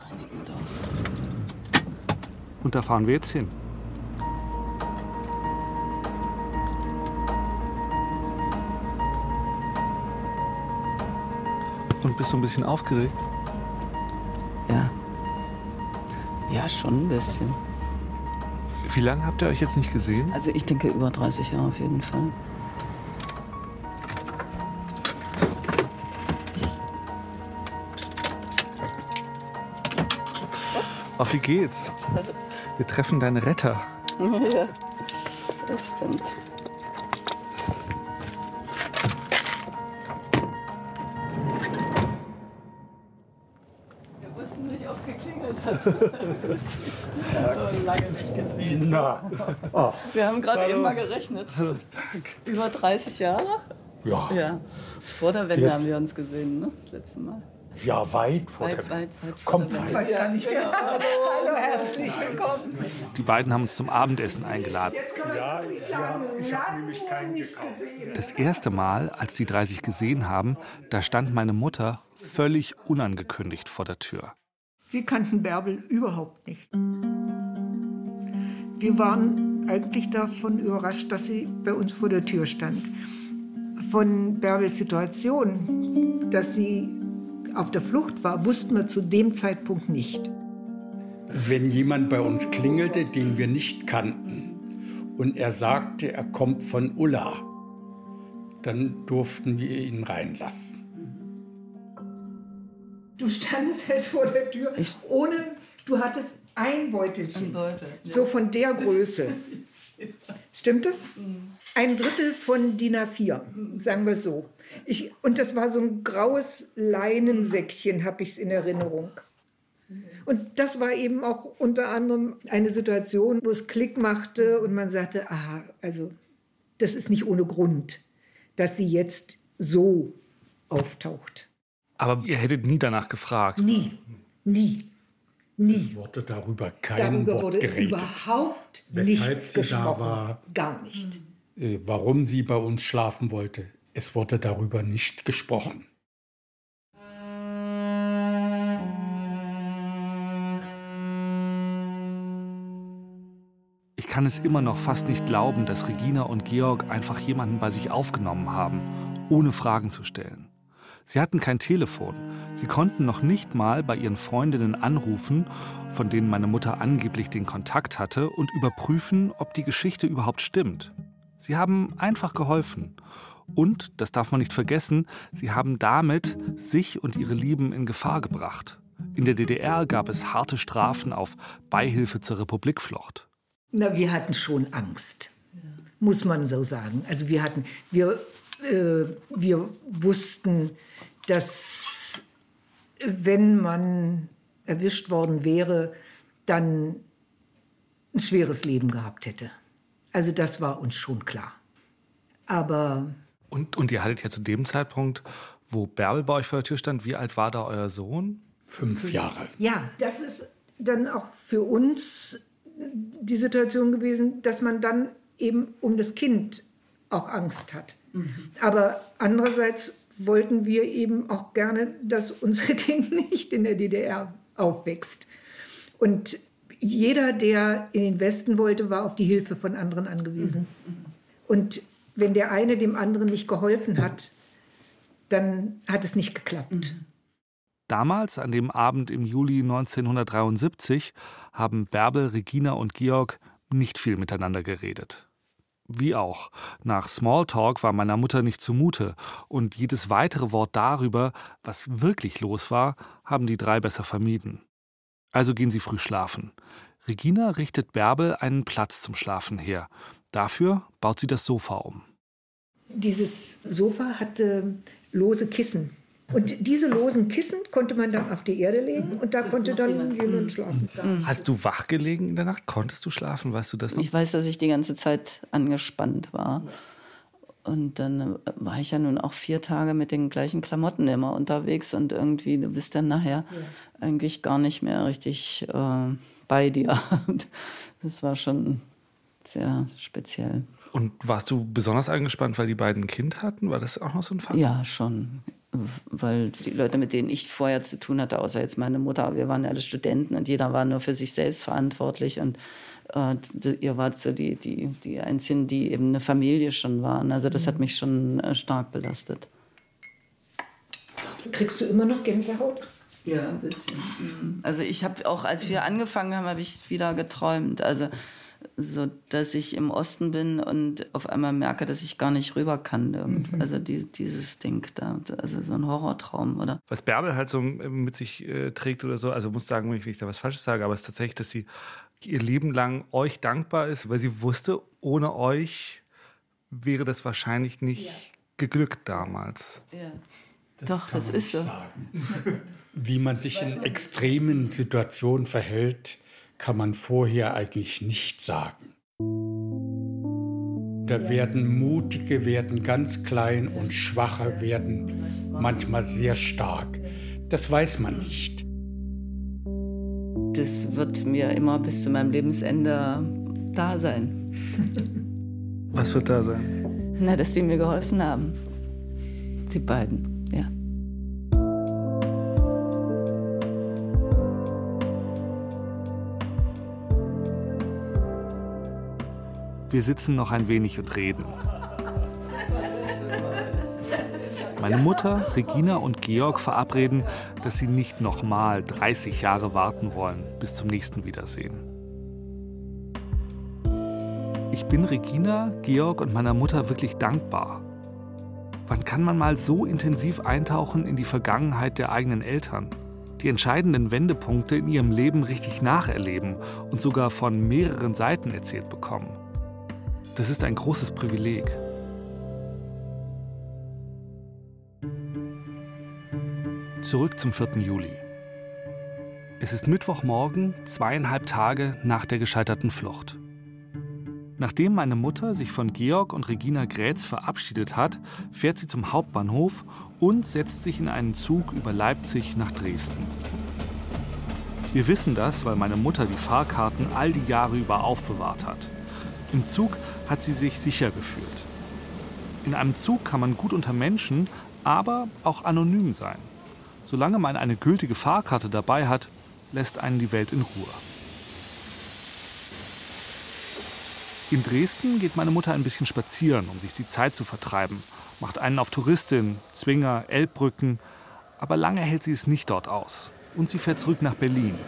Speaker 1: Reinickendorf. Und da fahren wir jetzt hin. Und bist du ein bisschen aufgeregt?
Speaker 2: Ja. Ja, schon ein bisschen.
Speaker 1: Wie lange habt ihr euch jetzt nicht gesehen?
Speaker 2: Also ich denke über 30 Jahre auf jeden Fall.
Speaker 1: Auf wie geht's? Wir treffen deine Retter.
Speaker 2: ja, das stimmt. Wir wussten nicht, ob es geklingelt hat. so lange nicht gesehen.
Speaker 7: Na, oh,
Speaker 2: Wir haben gerade eben mal gerechnet. Über 30 Jahre?
Speaker 7: ja.
Speaker 2: Ja. Vor der Wende
Speaker 7: Yes.
Speaker 2: haben wir uns gesehen, ne? Das letzte Mal.
Speaker 7: Ja, weit vor
Speaker 2: Weit,
Speaker 7: der
Speaker 2: weit,
Speaker 7: Kommt weit.
Speaker 2: Ja, gar nicht mehr. Hallo, herzlich willkommen.
Speaker 1: Die beiden haben uns zum Abendessen eingeladen.
Speaker 7: Ja, ja, ich habe nämlich keinen gekauft.
Speaker 1: Das erste Mal, als die drei sich gesehen haben, da stand meine Mutter völlig unangekündigt vor der Tür.
Speaker 8: Wir kannten Bärbel überhaupt nicht. Wir waren eigentlich davon überrascht, dass sie bei uns vor der Tür stand. Von Bärbels Situation, dass sie auf der Flucht war, wussten wir zu dem Zeitpunkt nicht.
Speaker 9: wenn jemand bei uns klingelte, den wir nicht kannten, und er sagte, er kommt von Ulla, dann durften wir ihn reinlassen.
Speaker 8: Du standest halt vor der Tür, ohne, du hattest ein Beutelchen, so von der Größe. Stimmt das? Ein Drittel von DIN A4, sagen wir so. Ich, und das war so ein graues Leinensäckchen, habe ich es in Erinnerung. Und das war eben auch unter anderem eine Situation, wo es Klick machte und man sagte, aha, also das ist nicht ohne Grund, dass sie jetzt so auftaucht.
Speaker 1: Aber ihr hättet nie danach gefragt.
Speaker 8: Nie, nie, nie.
Speaker 9: Wurde darüber kein
Speaker 8: Darüber
Speaker 9: Wort
Speaker 8: wurde
Speaker 9: geredet.
Speaker 8: überhaupt
Speaker 9: Weshalb
Speaker 8: nichts gesprochen.
Speaker 9: war.
Speaker 8: Gar nicht.
Speaker 9: Äh, Warum sie bei uns schlafen wollte, es wurde darüber nicht gesprochen.
Speaker 1: Ich kann es immer noch fast nicht glauben, dass Regina und Georg einfach jemanden bei sich aufgenommen haben, ohne Fragen zu stellen. Sie hatten kein Telefon. Sie konnten noch nicht mal bei ihren Freundinnen anrufen, von denen meine Mutter angeblich den Kontakt hatte, und überprüfen, ob die Geschichte überhaupt stimmt. Sie haben einfach geholfen. Und, das darf man nicht vergessen, sie haben damit sich und ihre Lieben in Gefahr gebracht. In der DDR gab es harte Strafen auf Beihilfe zur Republikflucht.
Speaker 8: Na, wir hatten schon Angst, muss man so sagen. Also wir hatten, wir, äh, wir wussten, dass wenn man erwischt worden wäre, dann ein schweres Leben gehabt hätte. Also das war uns schon klar. Aber
Speaker 1: Und, und ihr hattet ja zu dem Zeitpunkt, wo Bärbel bei euch vor der Tür stand, wie alt war da euer Sohn?
Speaker 9: Fünf Jahre.
Speaker 8: Ja, das ist dann auch für uns die Situation gewesen, dass man dann eben um das Kind auch Angst hat. Aber andererseits wollten wir eben auch gerne, dass unser Kind nicht in der DDR aufwächst. Und jeder, der in den Westen wollte, war auf die Hilfe von anderen angewiesen. Und wenn der eine dem anderen nicht geholfen hat, dann hat es nicht geklappt.
Speaker 1: Damals, an dem Abend im Juli 1973, haben Bärbel, Regina und Georg nicht viel miteinander geredet. Wie auch. Nach Smalltalk war meiner Mutter nicht zumute, und jedes weitere Wort darüber, was wirklich los war, haben die drei besser vermieden. Also gehen sie früh schlafen. Regina richtet Bärbel einen Platz zum Schlafen her. Dafür baut sie das Sofa um.
Speaker 8: Dieses Sofa hatte lose Kissen. Und diese losen Kissen konnte man dann auf die Erde legen und da konnte dann jemand schlafen.
Speaker 1: Hast du wach gelegen in der Nacht? Konntest du schlafen? Weißt du das noch?
Speaker 2: Ich weiß, dass ich die ganze Zeit angespannt war. Und dann äh, war ich ja nun auch vier Tage mit den gleichen Klamotten immer unterwegs und irgendwie, du bist dann nachher eigentlich gar nicht mehr richtig äh, bei dir. Das war schon sehr speziell.
Speaker 1: Und warst du besonders angespannt, weil die beiden ein Kind hatten? War das auch noch so ein Fall?
Speaker 2: Ja, schon. Weil die Leute, mit denen ich vorher zu tun hatte, außer jetzt meine Mutter, wir waren ja alle Studenten und jeder war nur für sich selbst verantwortlich. Und äh, ihr wart so die, die, die Einzigen, die eben eine Familie schon waren. Also das hat mich schon äh, stark belastet.
Speaker 8: Kriegst du immer noch Gänsehaut?
Speaker 2: Ja, ein bisschen. Also ich habe auch, als wir angefangen haben, habe ich wieder geträumt. Also so, dass ich im Osten bin und auf einmal merke, dass ich gar nicht rüber kann. Irgendwo. Also die, dieses Ding da, also so ein Horrortraum, oder?
Speaker 1: Was Bärbel halt so mit sich äh, trägt oder so, also muss sagen, wenn ich da was Falsches sage, aber es ist tatsächlich, dass sie ihr Leben lang euch dankbar ist, weil sie wusste, ohne euch wäre das wahrscheinlich nicht ja. geglückt damals.
Speaker 2: Ja. Das Doch, das ist so.
Speaker 9: Wie man sich in extremen Situationen verhält, kann man vorher eigentlich nicht sagen. Da werden Mutige werden ganz klein und Schwache werden manchmal sehr stark. Das weiß man nicht.
Speaker 2: Das wird mir immer bis zu meinem Lebensende da sein.
Speaker 1: Was wird da sein?
Speaker 2: Na, dass die mir geholfen haben. Die beiden,
Speaker 1: Wir sitzen noch ein wenig und reden. Meine Mutter, Regina und Georg verabreden, dass sie nicht nochmal 30 Jahre warten wollen bis zum nächsten Wiedersehen. Ich bin Regina, Georg und meiner Mutter wirklich dankbar. Wann kann man mal so intensiv eintauchen in die Vergangenheit der eigenen Eltern? Die entscheidenden Wendepunkte in ihrem Leben richtig nacherleben und sogar von mehreren Seiten erzählt bekommen. Das ist ein großes Privileg. Zurück zum 4. Juli. Es ist Mittwochmorgen, zweieinhalb Tage nach der gescheiterten Flucht. Nachdem meine Mutter sich von Georg und Regina Grätz verabschiedet hat, fährt sie zum Hauptbahnhof und setzt sich in einen Zug über Leipzig nach Dresden. Wir wissen das, weil meine Mutter die Fahrkarten all die Jahre über aufbewahrt hat. Im Zug hat sie sich sicher gefühlt. In einem Zug kann man gut unter Menschen, aber auch anonym sein. Solange man eine gültige Fahrkarte dabei hat, lässt einen die Welt in Ruhe. In Dresden geht meine Mutter ein bisschen spazieren, um sich die Zeit zu vertreiben, macht einen auf Touristin, Zwinger, Elbbrücken, aber lange hält sie es nicht dort aus. Und sie fährt zurück nach Berlin.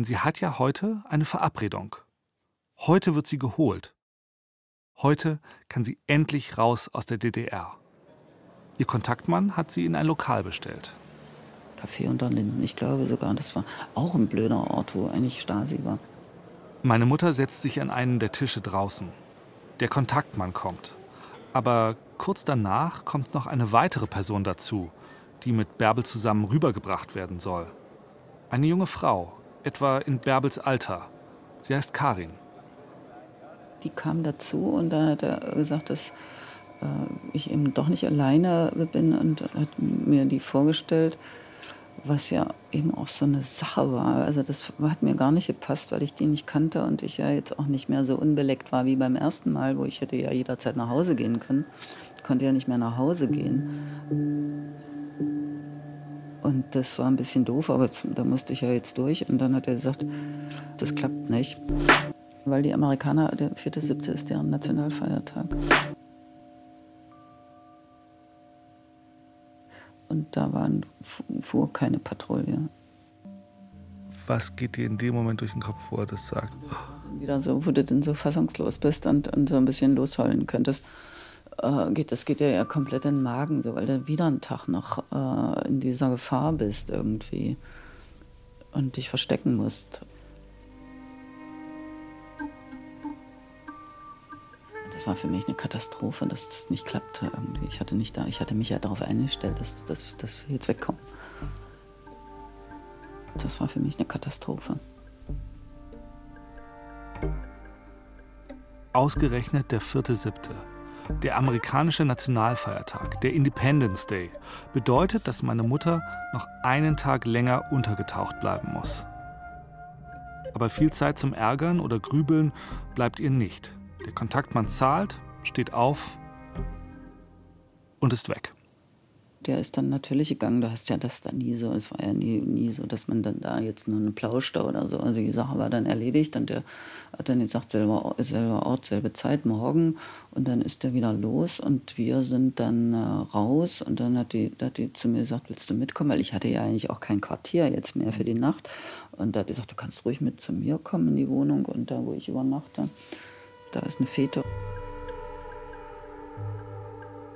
Speaker 1: Denn sie hat ja heute eine Verabredung. Heute wird sie geholt. Heute kann sie endlich raus aus der DDR. Ihr Kontaktmann hat sie in ein Lokal bestellt.
Speaker 2: Café unter Linden, ich glaube sogar, das war auch ein blöder Ort, wo eigentlich Stasi war.
Speaker 1: Meine Mutter setzt sich an einen der Tische draußen. Der Kontaktmann kommt. Aber kurz danach kommt noch eine weitere Person dazu, die mit Bärbel zusammen rübergebracht werden soll. Eine junge Frau, etwa in Bärbels Alter. Sie heißt Karin
Speaker 2: die kam dazu und dann hat er gesagt, dass äh, ich eben doch nicht alleine bin und hat mir die vorgestellt, was ja eben auch so eine Sache war. Also das hat mir gar nicht gepasst, weil ich die nicht kannte und ich ja jetzt auch nicht mehr so unbeleckt war wie beim ersten Mal, wo ich hätte ja jederzeit nach Hause gehen können. Ich konnte ja nicht mehr nach Hause gehen. Und das war ein bisschen doof, aber da musste ich ja jetzt durch. Und dann hat er gesagt, das klappt nicht weil die Amerikaner, der 4.7. ist deren Nationalfeiertag. Und da waren, fuhr keine Patrouille.
Speaker 1: Was geht dir in dem Moment durch den Kopf, wo er das sagt?
Speaker 2: Wieder so, wo du dann so fassungslos bist und, und so ein bisschen losheulen könntest. Äh, geht, das geht dir ja komplett in den Magen, so, weil du wieder einen Tag noch äh, in dieser Gefahr bist irgendwie und dich verstecken musst. Das war für mich eine Katastrophe, dass das nicht klappte irgendwie. Ich hatte, nicht da, ich hatte mich ja darauf eingestellt, dass, dass, dass wir jetzt wegkommen. Das war für mich eine Katastrophe.
Speaker 1: Ausgerechnet der 4.7., der amerikanische Nationalfeiertag, der Independence Day, bedeutet, dass meine Mutter noch einen Tag länger untergetaucht bleiben muss. Aber viel Zeit zum Ärgern oder Grübeln bleibt ihr nicht. Der Kontaktmann zahlt, steht auf und ist weg.
Speaker 2: Der ist dann natürlich gegangen. Du hast ja das da nie so. Es war ja nie, nie so, dass man dann da jetzt nur eine plauschte oder so. Also die Sache war dann erledigt und der hat dann gesagt, selber, selber Ort, selbe Zeit, morgen. Und dann ist er wieder los und wir sind dann äh, raus. Und dann hat die, hat die zu mir gesagt, willst du mitkommen? Weil ich hatte ja eigentlich auch kein Quartier jetzt mehr für die Nacht. Und da hat die gesagt, du kannst ruhig mit zu mir kommen in die Wohnung und da, wo ich übernachte. Da ist eine Fete.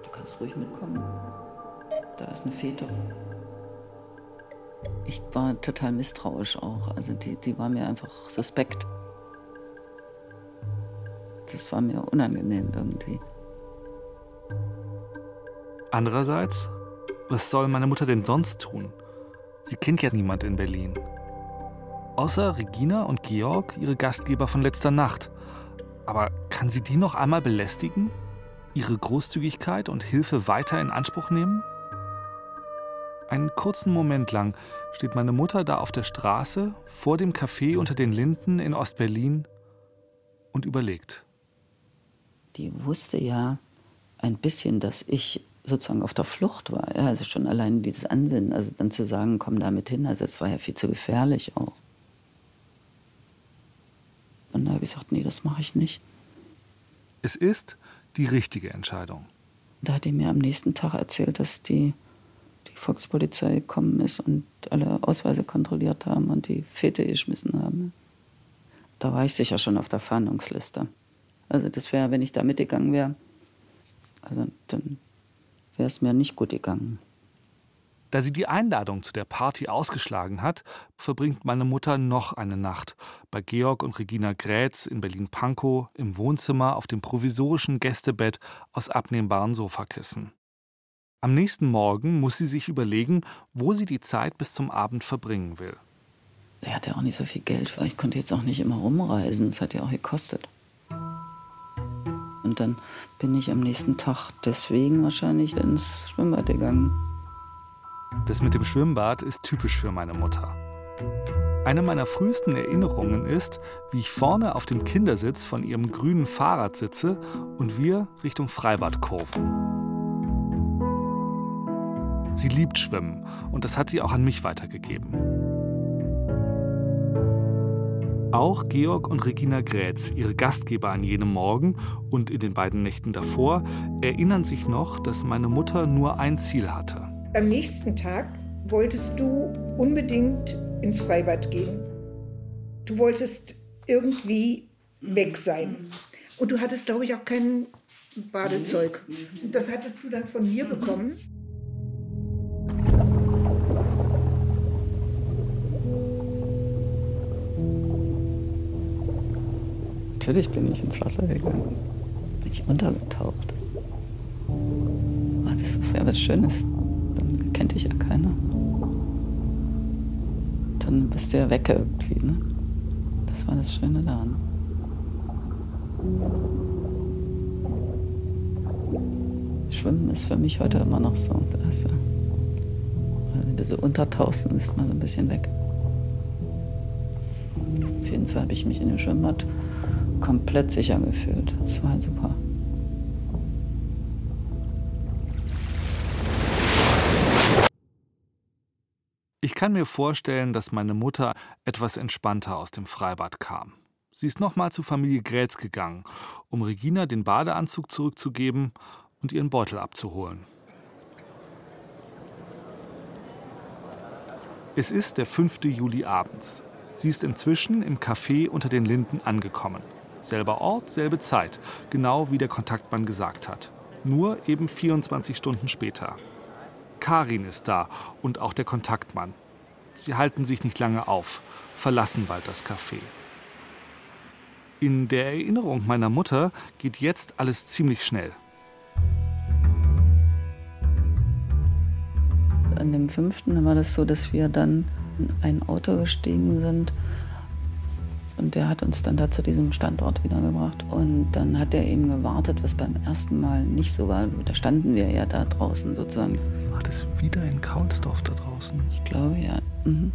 Speaker 2: Du kannst ruhig mitkommen. Da ist eine Fete. Ich war total misstrauisch auch. Also die, die war mir einfach suspekt. Das war mir unangenehm irgendwie.
Speaker 1: Andererseits, was soll meine Mutter denn sonst tun? Sie kennt ja niemand in Berlin. Außer Regina und Georg, ihre Gastgeber von letzter Nacht. Aber kann sie die noch einmal belästigen? Ihre Großzügigkeit und Hilfe weiter in Anspruch nehmen? Einen kurzen Moment lang steht meine Mutter da auf der Straße vor dem Café unter den Linden in Ostberlin und überlegt.
Speaker 2: Die wusste ja ein bisschen, dass ich sozusagen auf der Flucht war. Ja, also schon allein dieses Ansinnen, also dann zu sagen, komm damit hin, also das war ja viel zu gefährlich auch. Und da habe ich gesagt, nee, das mache ich nicht.
Speaker 1: Es ist die richtige Entscheidung.
Speaker 2: Da hat die mir am nächsten Tag erzählt, dass die, die Volkspolizei gekommen ist und alle Ausweise kontrolliert haben und die Fete geschmissen haben. Da war ich sicher schon auf der Fahndungsliste. Also das wäre, wenn ich da mitgegangen wäre, also dann wäre es mir nicht gut gegangen.
Speaker 1: Da sie die Einladung zu der Party ausgeschlagen hat, verbringt meine Mutter noch eine Nacht bei Georg und Regina Grätz in Berlin-Pankow im Wohnzimmer auf dem provisorischen Gästebett aus abnehmbaren Sofakissen. Am nächsten Morgen muss sie sich überlegen, wo sie die Zeit bis zum Abend verbringen will.
Speaker 2: Er hatte auch nicht so viel Geld, weil ich konnte jetzt auch nicht immer rumreisen. Das hat ja auch gekostet. Und dann bin ich am nächsten Tag deswegen wahrscheinlich ins Schwimmbad gegangen.
Speaker 1: Das mit dem Schwimmbad ist typisch für meine Mutter. Eine meiner frühesten Erinnerungen ist, wie ich vorne auf dem Kindersitz von ihrem grünen Fahrrad sitze und wir Richtung Freibad kurven. Sie liebt Schwimmen und das hat sie auch an mich weitergegeben. Auch Georg und Regina Grätz, ihre Gastgeber an jenem Morgen und in den beiden Nächten davor, erinnern sich noch, dass meine Mutter nur ein Ziel hatte.
Speaker 8: Am nächsten Tag wolltest du unbedingt ins Freibad gehen. Du wolltest irgendwie weg sein. Und du hattest, glaube ich, auch kein Badezeug. Das hattest du dann von mir bekommen.
Speaker 2: Natürlich bin ich ins Wasser gegangen. Bin ich untergetaucht. Aber das ist ja was Schönes. Dann kennt dich ja keiner. Dann bist du ja weg irgendwie. Ne? Das war das Schöne daran. Schwimmen ist für mich heute immer noch so. Das, wenn du so untertauchst, dann ist man so ein bisschen weg. Auf jeden Fall habe ich mich in dem Schwimmbad komplett sicher gefühlt. Das war super.
Speaker 1: Ich kann mir vorstellen, dass meine Mutter etwas entspannter aus dem Freibad kam. Sie ist nochmal zu Familie Grätz gegangen, um Regina den Badeanzug zurückzugeben und ihren Beutel abzuholen. Es ist der 5. Juli abends. Sie ist inzwischen im Café unter den Linden angekommen. Selber Ort, selbe Zeit, genau wie der Kontaktmann gesagt hat. Nur eben 24 Stunden später. Karin ist da und auch der Kontaktmann. Sie halten sich nicht lange auf, verlassen bald das Café. In der Erinnerung meiner Mutter geht jetzt alles ziemlich schnell.
Speaker 2: An dem fünften war das so, dass wir dann in ein Auto gestiegen sind und der hat uns dann da zu diesem Standort wiedergebracht. Und dann hat er eben gewartet, was beim ersten Mal nicht so war. Da standen wir ja da draußen sozusagen.
Speaker 1: War das wieder in Kaunsdorf da draußen?
Speaker 2: Ich glaube ja. Mhm.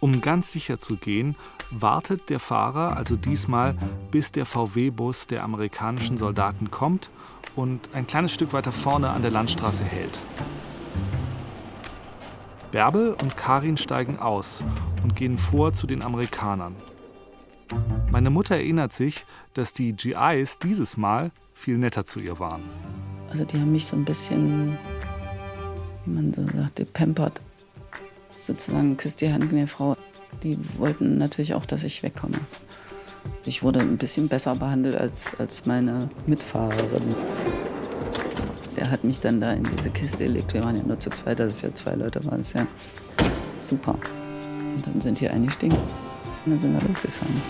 Speaker 1: Um ganz sicher zu gehen, wartet der Fahrer also diesmal, bis der VW-Bus der amerikanischen Soldaten kommt und ein kleines Stück weiter vorne an der Landstraße hält. Bärbel und Karin steigen aus und gehen vor zu den Amerikanern. Meine Mutter erinnert sich, dass die GIs dieses Mal viel netter zu ihr waren.
Speaker 2: Also die haben mich so ein bisschen, wie man so sagt, gepampert. Sozusagen küsst die Hand mir Frau. Die wollten natürlich auch, dass ich wegkomme. Ich wurde ein bisschen besser behandelt als, als meine Mitfahrerin. Der hat mich dann da in diese Kiste gelegt. Wir waren ja nur zu zweit, also für zwei Leute war es ja super. Und dann sind wir eingestiegen und dann sind wir losgefahren.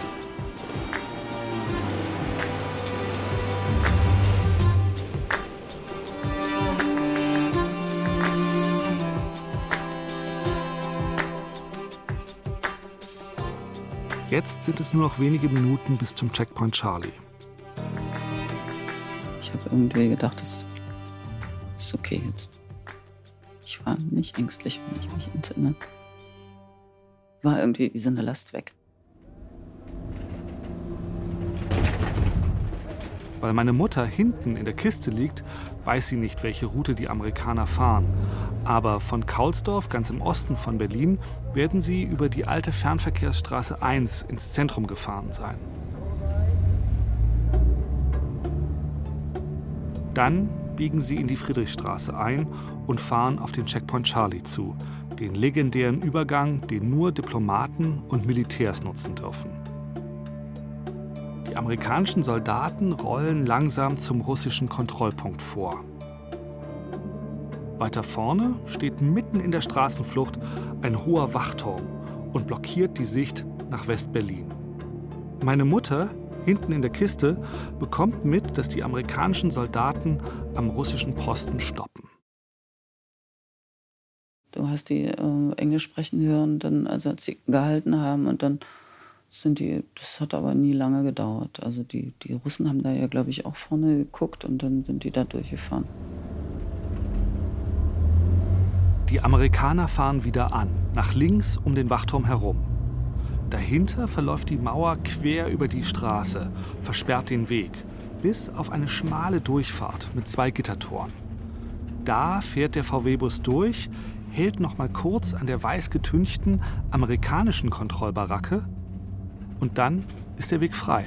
Speaker 1: Jetzt sind es nur noch wenige Minuten bis zum Checkpoint Charlie.
Speaker 2: Ich habe irgendwie gedacht, das ist okay jetzt. Ich war nicht ängstlich, wenn ich mich entsinne. War irgendwie wie so eine Last weg.
Speaker 1: Weil meine Mutter hinten in der Kiste liegt, weiß sie nicht, welche Route die Amerikaner fahren. Aber von Kaulsdorf, ganz im Osten von Berlin, werden sie über die alte Fernverkehrsstraße 1 ins Zentrum gefahren sein. Dann biegen sie in die Friedrichstraße ein und fahren auf den Checkpoint Charlie zu, den legendären Übergang, den nur Diplomaten und Militärs nutzen dürfen. Die amerikanischen Soldaten rollen langsam zum russischen Kontrollpunkt vor. Weiter vorne steht mitten in der Straßenflucht ein hoher Wachturm und blockiert die Sicht nach West-Berlin. Meine Mutter, hinten in der Kiste, bekommt mit, dass die amerikanischen Soldaten am russischen Posten stoppen.
Speaker 2: Du hast die äh, Englisch sprechen hören, dann, also als sie gehalten haben und dann sind die, das hat aber nie lange gedauert. Also die, die Russen haben da ja, glaube ich, auch vorne geguckt und dann sind die da durchgefahren.
Speaker 1: Die Amerikaner fahren wieder an, nach links um den Wachturm herum. Dahinter verläuft die Mauer quer über die Straße, versperrt den Weg, bis auf eine schmale Durchfahrt mit zwei Gittertoren. Da fährt der VW-Bus durch, hält noch mal kurz an der weiß getünchten amerikanischen Kontrollbaracke und dann ist der Weg frei.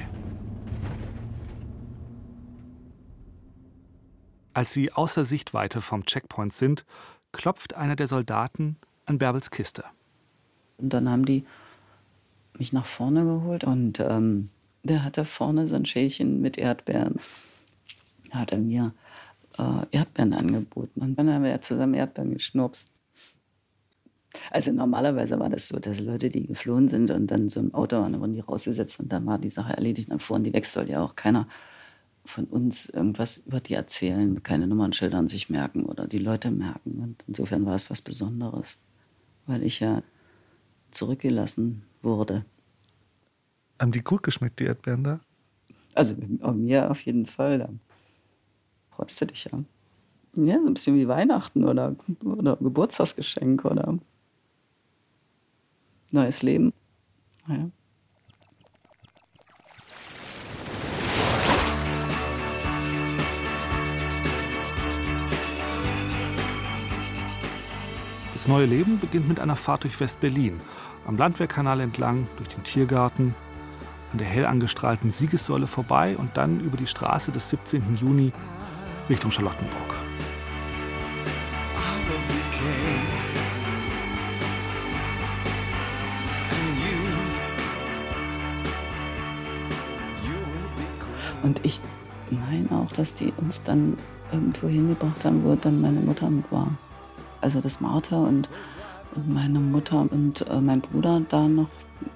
Speaker 1: Als sie außer Sichtweite vom Checkpoint sind, klopft einer der Soldaten an Bärbels Kiste.
Speaker 2: Und dann haben die mich nach vorne geholt und ähm, der hatte vorne so ein Schälchen mit Erdbeeren. Da hat er mir äh, Erdbeeren angeboten. Und dann haben wir ja zusammen Erdbeeren geschnurpst. Also normalerweise war das so, dass Leute, die geflohen sind und dann so im Auto waren, wurden die rausgesetzt und dann war die Sache erledigt. Dann fuhren die weg, soll ja auch keiner von uns irgendwas über die erzählen, keine Nummernschilder an sich merken oder die Leute merken. Und insofern war es was Besonderes, weil ich ja zurückgelassen wurde.
Speaker 1: Haben die gut geschmeckt, die Erdbeeren da?
Speaker 2: Also mir auf jeden Fall. Da freust du dich ja. Ja, so ein bisschen wie Weihnachten oder, oder Geburtstagsgeschenk oder neues Leben. Ja.
Speaker 1: Das neue Leben beginnt mit einer Fahrt durch West-Berlin, am Landwehrkanal entlang, durch den Tiergarten, an der hell angestrahlten Siegessäule vorbei und dann über die Straße des 17. Juni Richtung Charlottenburg.
Speaker 2: Und ich meine auch, dass die uns dann irgendwo hingebracht haben, wo dann meine Mutter mit war. Also dass Martha und meine Mutter und äh, mein Bruder da noch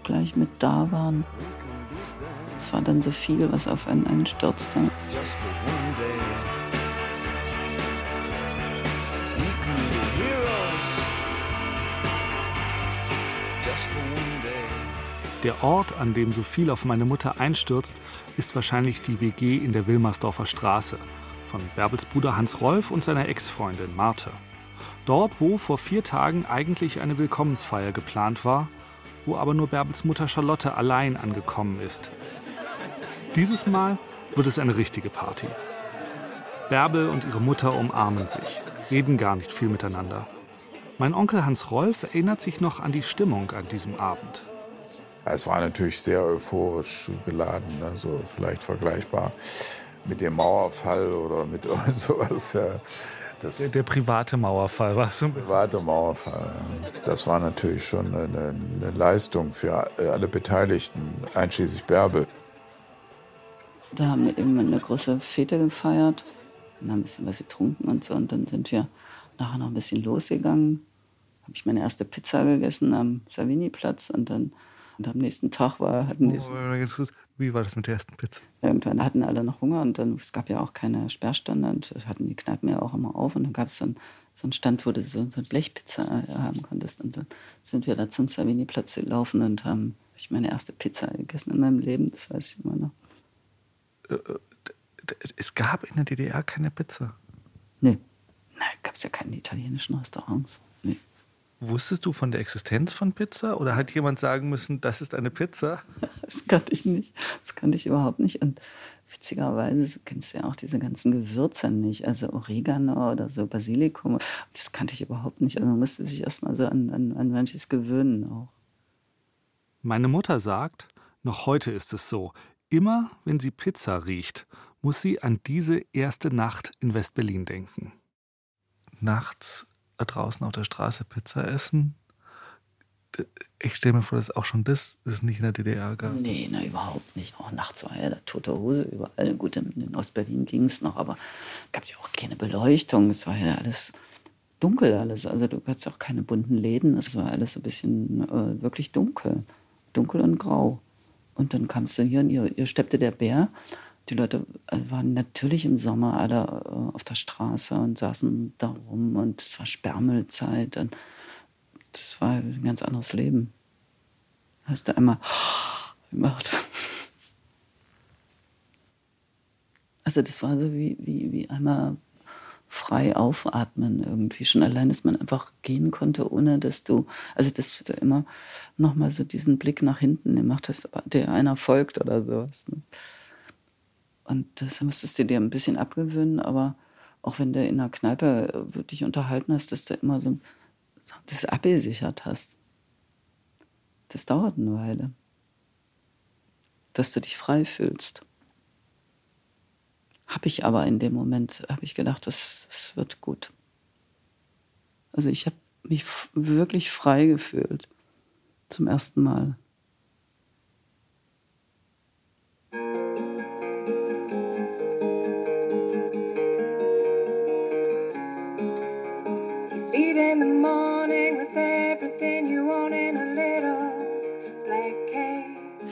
Speaker 2: gleich mit da waren. Es war dann so viel, was auf einen einstürzte.
Speaker 1: Der Ort, an dem so viel auf meine Mutter einstürzt, ist wahrscheinlich die WG in der Wilmersdorfer Straße von Bärbels Bruder Hans Rolf und seiner Ex-Freundin Marte. Dort, wo vor vier Tagen eigentlich eine Willkommensfeier geplant war, wo aber nur Bärbels Mutter Charlotte allein angekommen ist. Dieses Mal wird es eine richtige Party. Bärbel und ihre Mutter umarmen sich, reden gar nicht viel miteinander. Mein Onkel Hans Rolf erinnert sich noch an die Stimmung an diesem Abend.
Speaker 10: Es war natürlich sehr euphorisch geladen, also vielleicht vergleichbar mit dem Mauerfall oder mit sowas.
Speaker 1: Das der, der, private Mauerfall war so ein
Speaker 10: Private Mauerfall. Das war natürlich schon eine, eine Leistung für alle Beteiligten, einschließlich Bärbel.
Speaker 2: Da haben wir eben eine große Fete gefeiert. und haben ein bisschen was getrunken und so. Und dann sind wir nachher noch ein bisschen losgegangen. Habe ich meine erste Pizza gegessen am Savini-Platz und dann und am nächsten Tag war, hatten die.
Speaker 1: Oh, wie war das mit der ersten Pizza?
Speaker 2: Irgendwann hatten alle noch Hunger und dann, es gab ja auch keine Sperrstände und hatten die Kneipen ja auch immer auf. Und dann gab es so, ein, so einen Stand, wo du so, so eine Blechpizza haben konntest. Und dann sind wir da zum Savini-Platz gelaufen und haben ich meine erste Pizza gegessen in meinem Leben, das weiß ich immer noch.
Speaker 1: Äh, äh, es gab in der DDR keine Pizza?
Speaker 2: Nee. Nein, gab es ja keine italienischen Restaurants. Nee.
Speaker 1: Wusstest du von der Existenz von Pizza oder hat jemand sagen müssen, das ist eine Pizza?
Speaker 2: Das kannte ich nicht. Das kannte ich überhaupt nicht. Und witzigerweise kennst du ja auch diese ganzen Gewürze nicht. Also Oregano oder so Basilikum. Das kannte ich überhaupt nicht. Also man musste sich erstmal so an, an, an manches gewöhnen auch.
Speaker 1: Meine Mutter sagt, noch heute ist es so, immer wenn sie Pizza riecht, muss sie an diese erste Nacht in West-Berlin denken. Nachts draußen auf der Straße Pizza essen. Ich stelle mir vor, dass auch schon das es nicht in der DDR gab.
Speaker 2: Nee, na, überhaupt nicht. Auch nachts war ja da tote Hose überall. Gut, in Ostberlin ging es noch, aber gab ja auch keine Beleuchtung. Es war ja alles dunkel alles. Also du hattest auch keine bunten Läden. Es war alles ein bisschen äh, wirklich dunkel. Dunkel und grau. Und dann kamst du hier und hier, hier steppte der Bär die Leute äh, waren natürlich im Sommer alle äh, auf der Straße und saßen da rum und es war Sperrmüllzeit. Und das war ein ganz anderes Leben. Hast du einmal gemacht. Also das war so wie, wie, wie einmal frei aufatmen irgendwie. Schon allein, dass man einfach gehen konnte, ohne dass du, also dass du immer nochmal so diesen Blick nach hinten gemacht hast, der einer folgt oder sowas. Ne? Und das musstest du dir ein bisschen abgewöhnen, aber auch wenn du in einer Kneipe äh, dich unterhalten hast, dass du immer so das abgesichert hast. Das dauert eine Weile. Dass du dich frei fühlst. Habe ich aber in dem Moment, habe ich gedacht, das, das wird gut. Also ich habe mich wirklich frei gefühlt. Zum ersten Mal.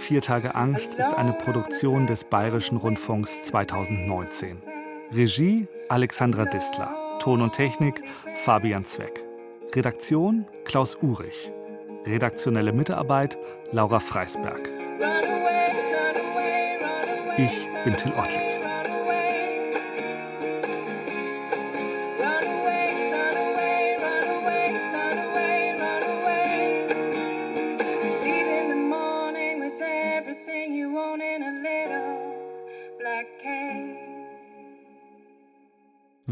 Speaker 1: Vier Tage Angst ist eine Produktion des Bayerischen Rundfunks 2019. Regie Alexandra Distler. Ton und Technik Fabian Zweck. Redaktion Klaus Urich. Redaktionelle Mitarbeit Laura Freisberg. Ich bin Till Ottlitz.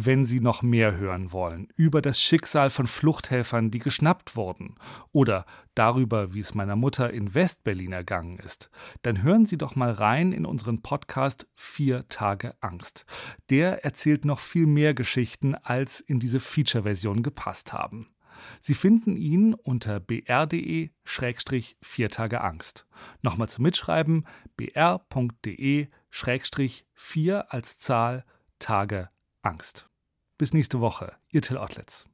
Speaker 1: Wenn Sie noch mehr hören wollen über das Schicksal von Fluchthelfern, die geschnappt wurden, oder darüber, wie es meiner Mutter in Westberlin ergangen ist, dann hören Sie doch mal rein in unseren Podcast Vier Tage Angst. Der erzählt noch viel mehr Geschichten, als in diese Feature-Version gepasst haben. Sie finden ihn unter br.de-vier Tage Angst. Nochmal zum Mitschreiben br.de-vier als Zahl Tage Angst. Bis nächste Woche, ihr Till Ottlitz.